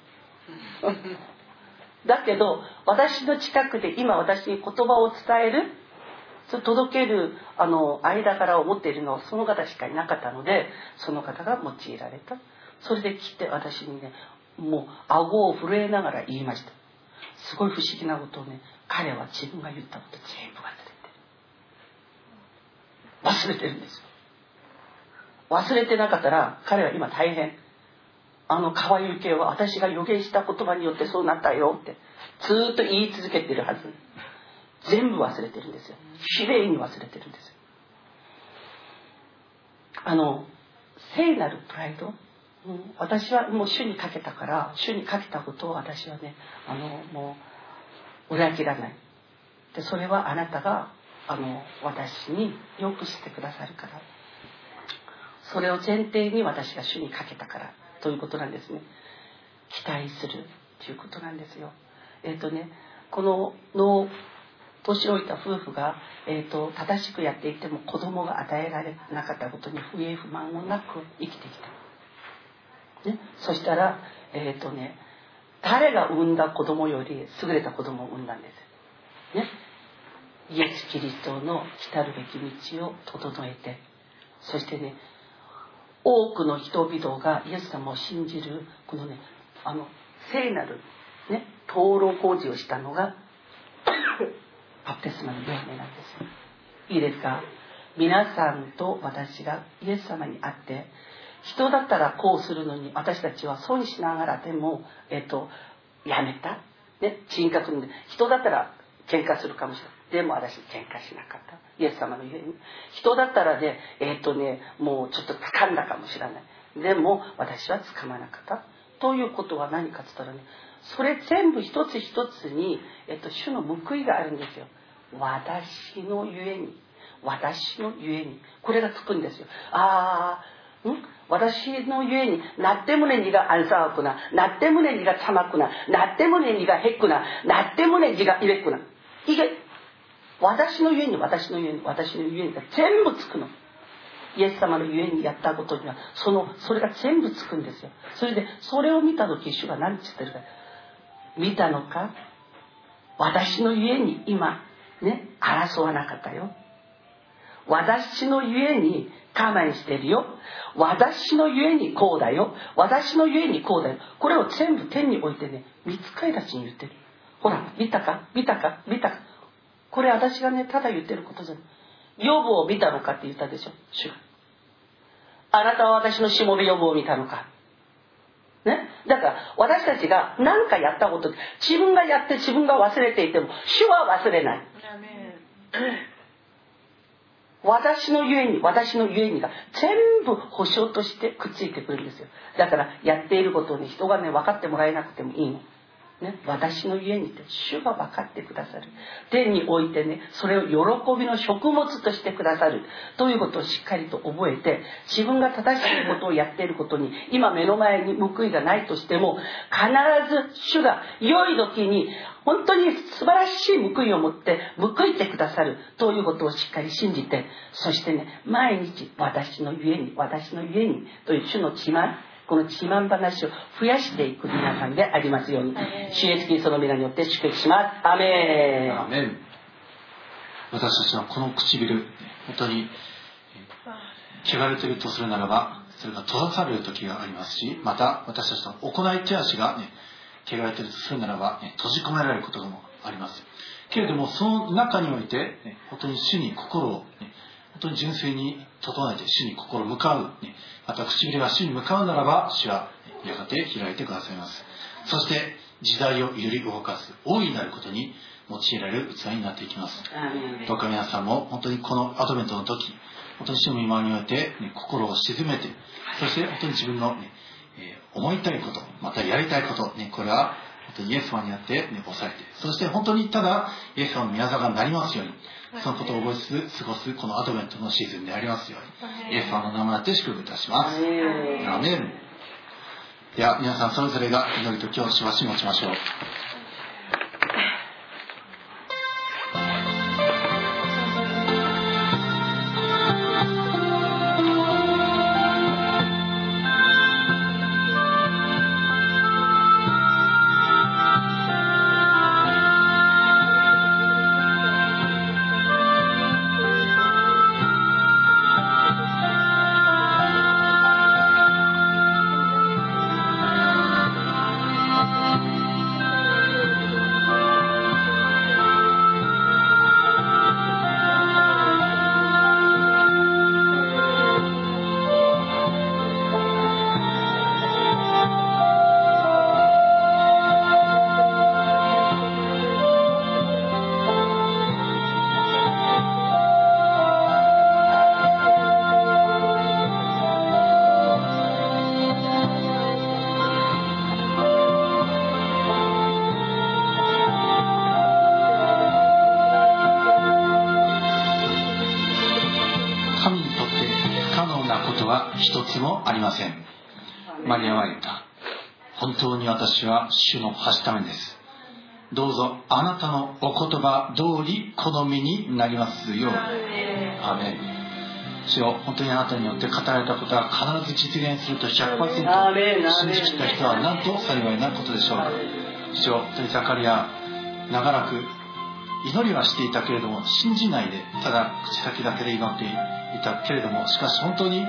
だけど私の近くで今私に言葉を伝える届けるあの間柄を持っているのはその方しかいなかったのでその方が用いられた。それで来て私にねもう顎を震えながら言いました。すごい不思議なことをね彼は自分が言ったこと全部忘れ忘れてるんですよ。忘れてなかったら彼は今大変。あの川行系は私が予言した言葉によってそうなったよってずっと言い続けてるはず。全部忘れてるんですよ。きれいに忘れてるんですあの聖なるプライド、うん、私はもう主にかけたから主にかけたことを私はねあのもう裏切らない。でそれはあなたがあの私によくしてくださるから。それを前提に私が主にかけたからということなんですね。期待するということなんですよ。えっ、ー、とねこのの年老いた夫婦が、えーと、正しくやっていても子供が与えられなかったことに不平不満もなく生きてきた、ね、そしたらえっ、ー、とね誰が産んだ子供より優れた子供を産んだんです、ね、イエス・キリストの来たるべき道を整えてそしてね多くの人々がイエス様を信じるこのねあの聖なるね灯籠工事をしたのが バプテスマのヨハネなんですよ。いいですか？皆さんと私がイエス様に会って人だったらこうするのに私たちは損しながらでも、えっと、やめた、ね、人格の人だったら喧嘩するかもしれない。でも私喧嘩しなかった。イエス様のゆえに。人だったらねえっ、ー、とねもうちょっと掴んだかもしれない。でも私は掴まなかった。ということは何かっつったらねそれ全部一つ一つに、えっ、ー、と、主の報いがあるんですよ。私のゆえに。私のゆえに。これがつくんですよ。ああん？私のゆえに。なって胸にがあんさわくな。なって胸にがちゃまくな。なって胸にがへっくな。なって胸にがいべくな。いけ私の家に私の家に私の家にが全部つくの。イエス様の家にやったことにはそのそれが全部つくんですよ。それでそれを見た時主が何て言ってるか。見たのか？私の家に今ね争わなかったよ。私の家に我慢してるよ。私の家にこうだよ。私の家にこうだよ。これを全部天に置いてね見つかいたちに言ってる。ほら見たか？見たか？見たか？これ私がね、ただ言ってることじゃない。予防を見たのかって言ったでしょ、主が。あなたは私のしもべ予防を見たのか。ね？だから、私たちが何かやったこと、自分がやって自分が忘れていても、主は忘れない。私のゆえに、私のゆえにが全部保証としてくっついてくるんですよ。だから、やっていることに人がね、分かってもらえなくてもいいの。ね、私の家にいて主が分かってくださる。天においてねそれを喜びの食物としてくださる。ということをしっかりと覚えて自分が正しいことをやっていることに今目の前に報いがないとしても必ず主が良い時に本当に素晴らしい報いを持って報いてくださる。ということをしっかり信じてそしてね毎日私の家に私の家にという主の血まこの自慢話を増やしていく皆さんでありますように。主イエスキリストの皆によって祝福します。アメン。アメン。私たちのこの唇本当に汚れているとするならばそれが閉ざされる時がありますしまた私たちの行い手足が、ね、汚れているとするならば、ね、閉じ込められることもあります。けれどもその中において、ね、本当に主に心を、ね、本当に純粋に整えて主に心向かう、ね、また唇が主に向かうならば主はやがて開いてくださいます。そして時代を揺り動かす大いなることに用いられる器になっていきます。どうか皆さんも本当にこのアドベントの時本当に主の見舞いにおいて、ね、心を沈めてそして本当に自分の、ねえー、思いたいことまたやりたいこと、ね、これは本当にイエス様にあって、ね、抑えてそして本当にただイエス様の宮沢がなりますようにそのことを覚えつつ過ごすこのアドベントのシーズンでありますようにイエス様の名前で祝福いたします。アメン。では皆さんそれぞれが祈りと今日しばし持ちましょう主のはしためです。どうぞあなたのお言葉通り好みになりますように。アメン。主よ本当にあなたによって語られたことは必ず実現すると100%信じきった人は何と幸いなことでしょうか。主よ本当にザカリア長らく祈りはしていたけれども信じないでただ口先だけで祈っていたけれどもしかし本当に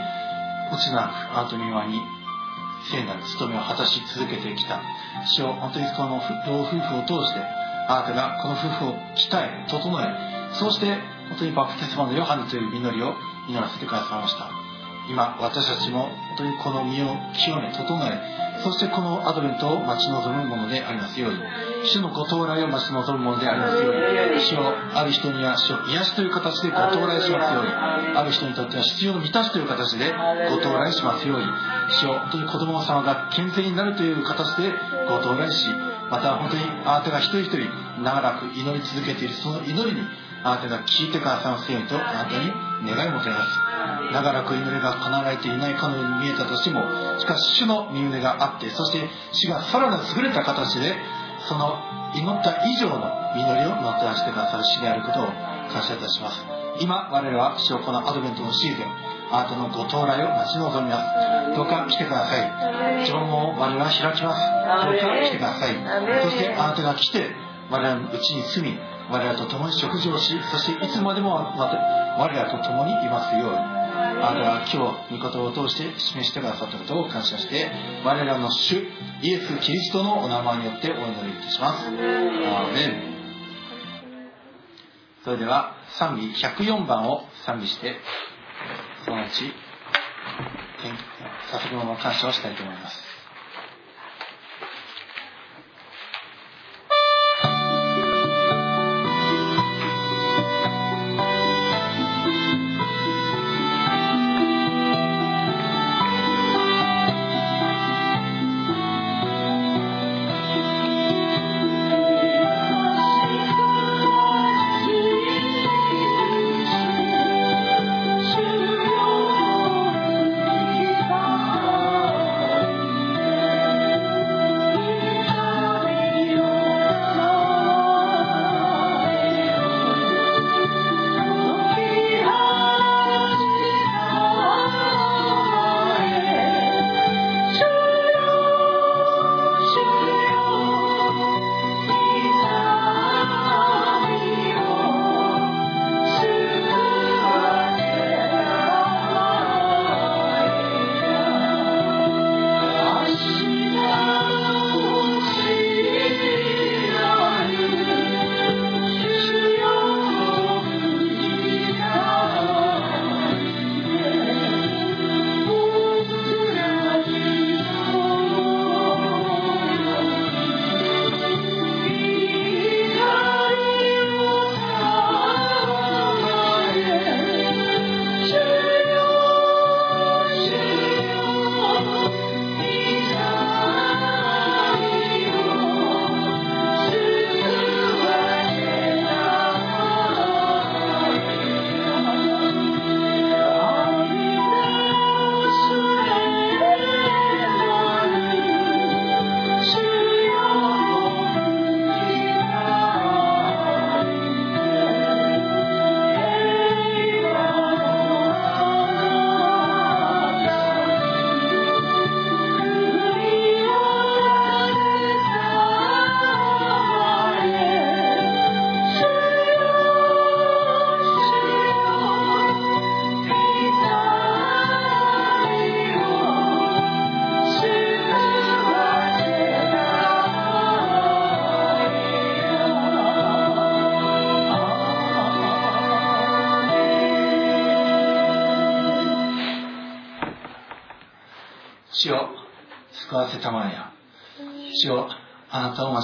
落ちなくあなたの御前に聖なる務めを果たし続けてきた。主を本当にこの老夫婦を通してあなたがこの夫婦を鍛え整えそして本当にバプテスマのヨハネという実りを祈らせてくださいました。今私たちも本当にこの身を清め整えそしてこのアドベントを待ち望むものでありますように主のご到来を待ち望むものでありますように主をある人には主を癒しという形でご到来しますようにある人にとっては必要を満たしという形でご到来しますように主を本当に子供様が健全になるという形でご到来しまた本当にあなたが一人一人長らく祈り続けているその祈りにあなたが聞いてくださいますようにとあなたに願いもてます。長らく祈りが叶えられていないかのように見えたとしてもしかし主の身胸があってそして主がさらなる優れた形でその祈った以上の祈りをもたらしてくださる主であることを感謝いたします。今我らは主をこのアドベントのシーズンあなたのご到来を待ち望みます。どうか来てください。縄文を我らは開きます。どうか来てください。そしてあなたが来て我らのうちに住み我らと共に食事をしそしていつまでも我らと共にいますようにあなたは今日御言葉を通して示してくださったことを感謝して我らの主イエス・キリストのお名前によってお祈りいたします。アーメン。それでは賛美104番を賛美してそのうち早速の感謝をしたいと思います。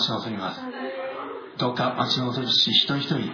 ち望みます。どうか待ち望みし一人一人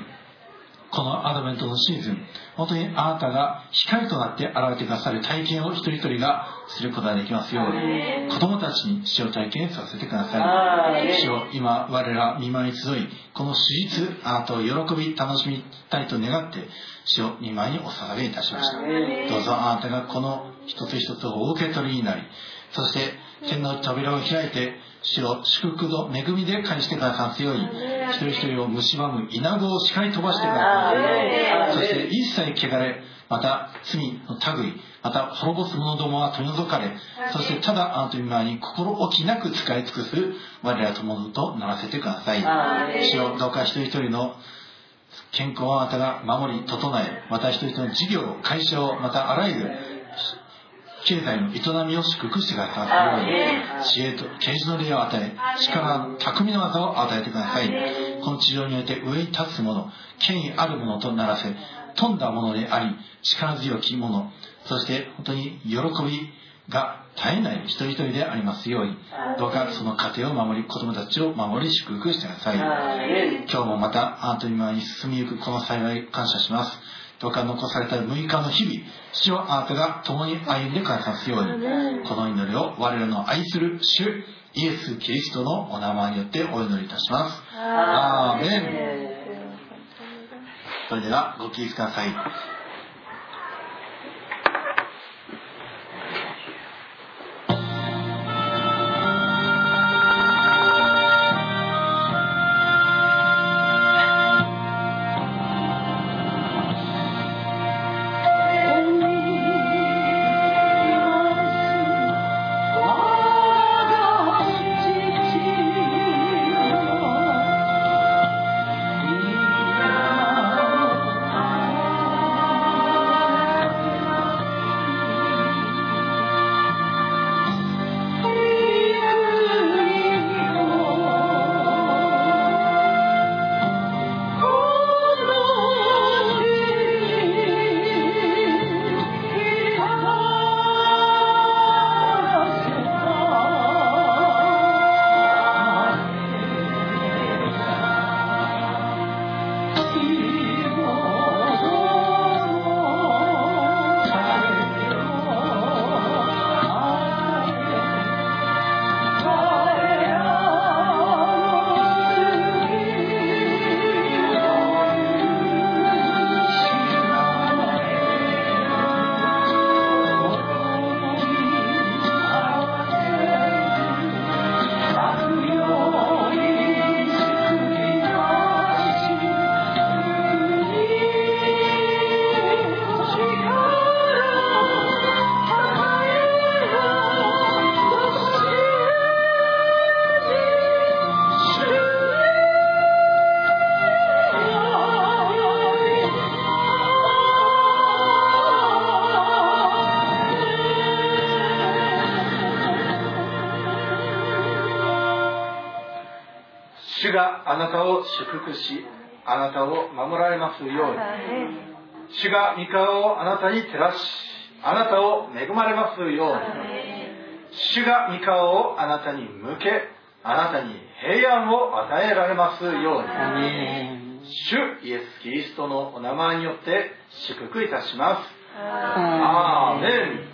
このアドベントのシーズン本当にあなたが光となって現れてくださる体験を一人一人がすることができますように子供たちに死を体験させてください。主を今我ら見舞い集いこの手術あなたを喜び楽しみたいと願って死を見舞いにお捧げいたしました。どうぞあなたがこの一つ一つをお受け取りになりそして天の扉を開いて主を祝福と恵みで返してくださますように一人一人を蝕む稲子を視界飛ばしてください。そして一切汚れまた罪の類また滅ぼす者どもは取り除かれそしてただあなたの前に心置きなく使い尽くす我らともとならせてください。主をどうか一人一人の健康をあなたが守り整えまた一人一人の事業会社をまたあらゆる経済の営みを祝福してください知恵と啓示の霊を与え力巧みの技を与えてください。この地上において上に立つ者権威ある者とならせ富んだものであり力強き者そして本当に喜びが絶えない一人一人でありますようにどうかその家庭を守り子供たちを守り祝福してください。今日もまたあなたに前に進みゆくこの幸い感謝します。どうか残された6日の日々主をあなたが共に歩んでくださますように。この祈りを我らの愛する主イエス・キリストのお名前によってお祈りいたします。アーメン。それではご起立くださいあなたを祝福しあなたを守られますように。主が御顔をあなたに照らしあなたを恵まれますように。主が御顔をあなたに向けあなたに平安を与えられますように。主イエス・キリストのお名前によって祝福いたします。アーメン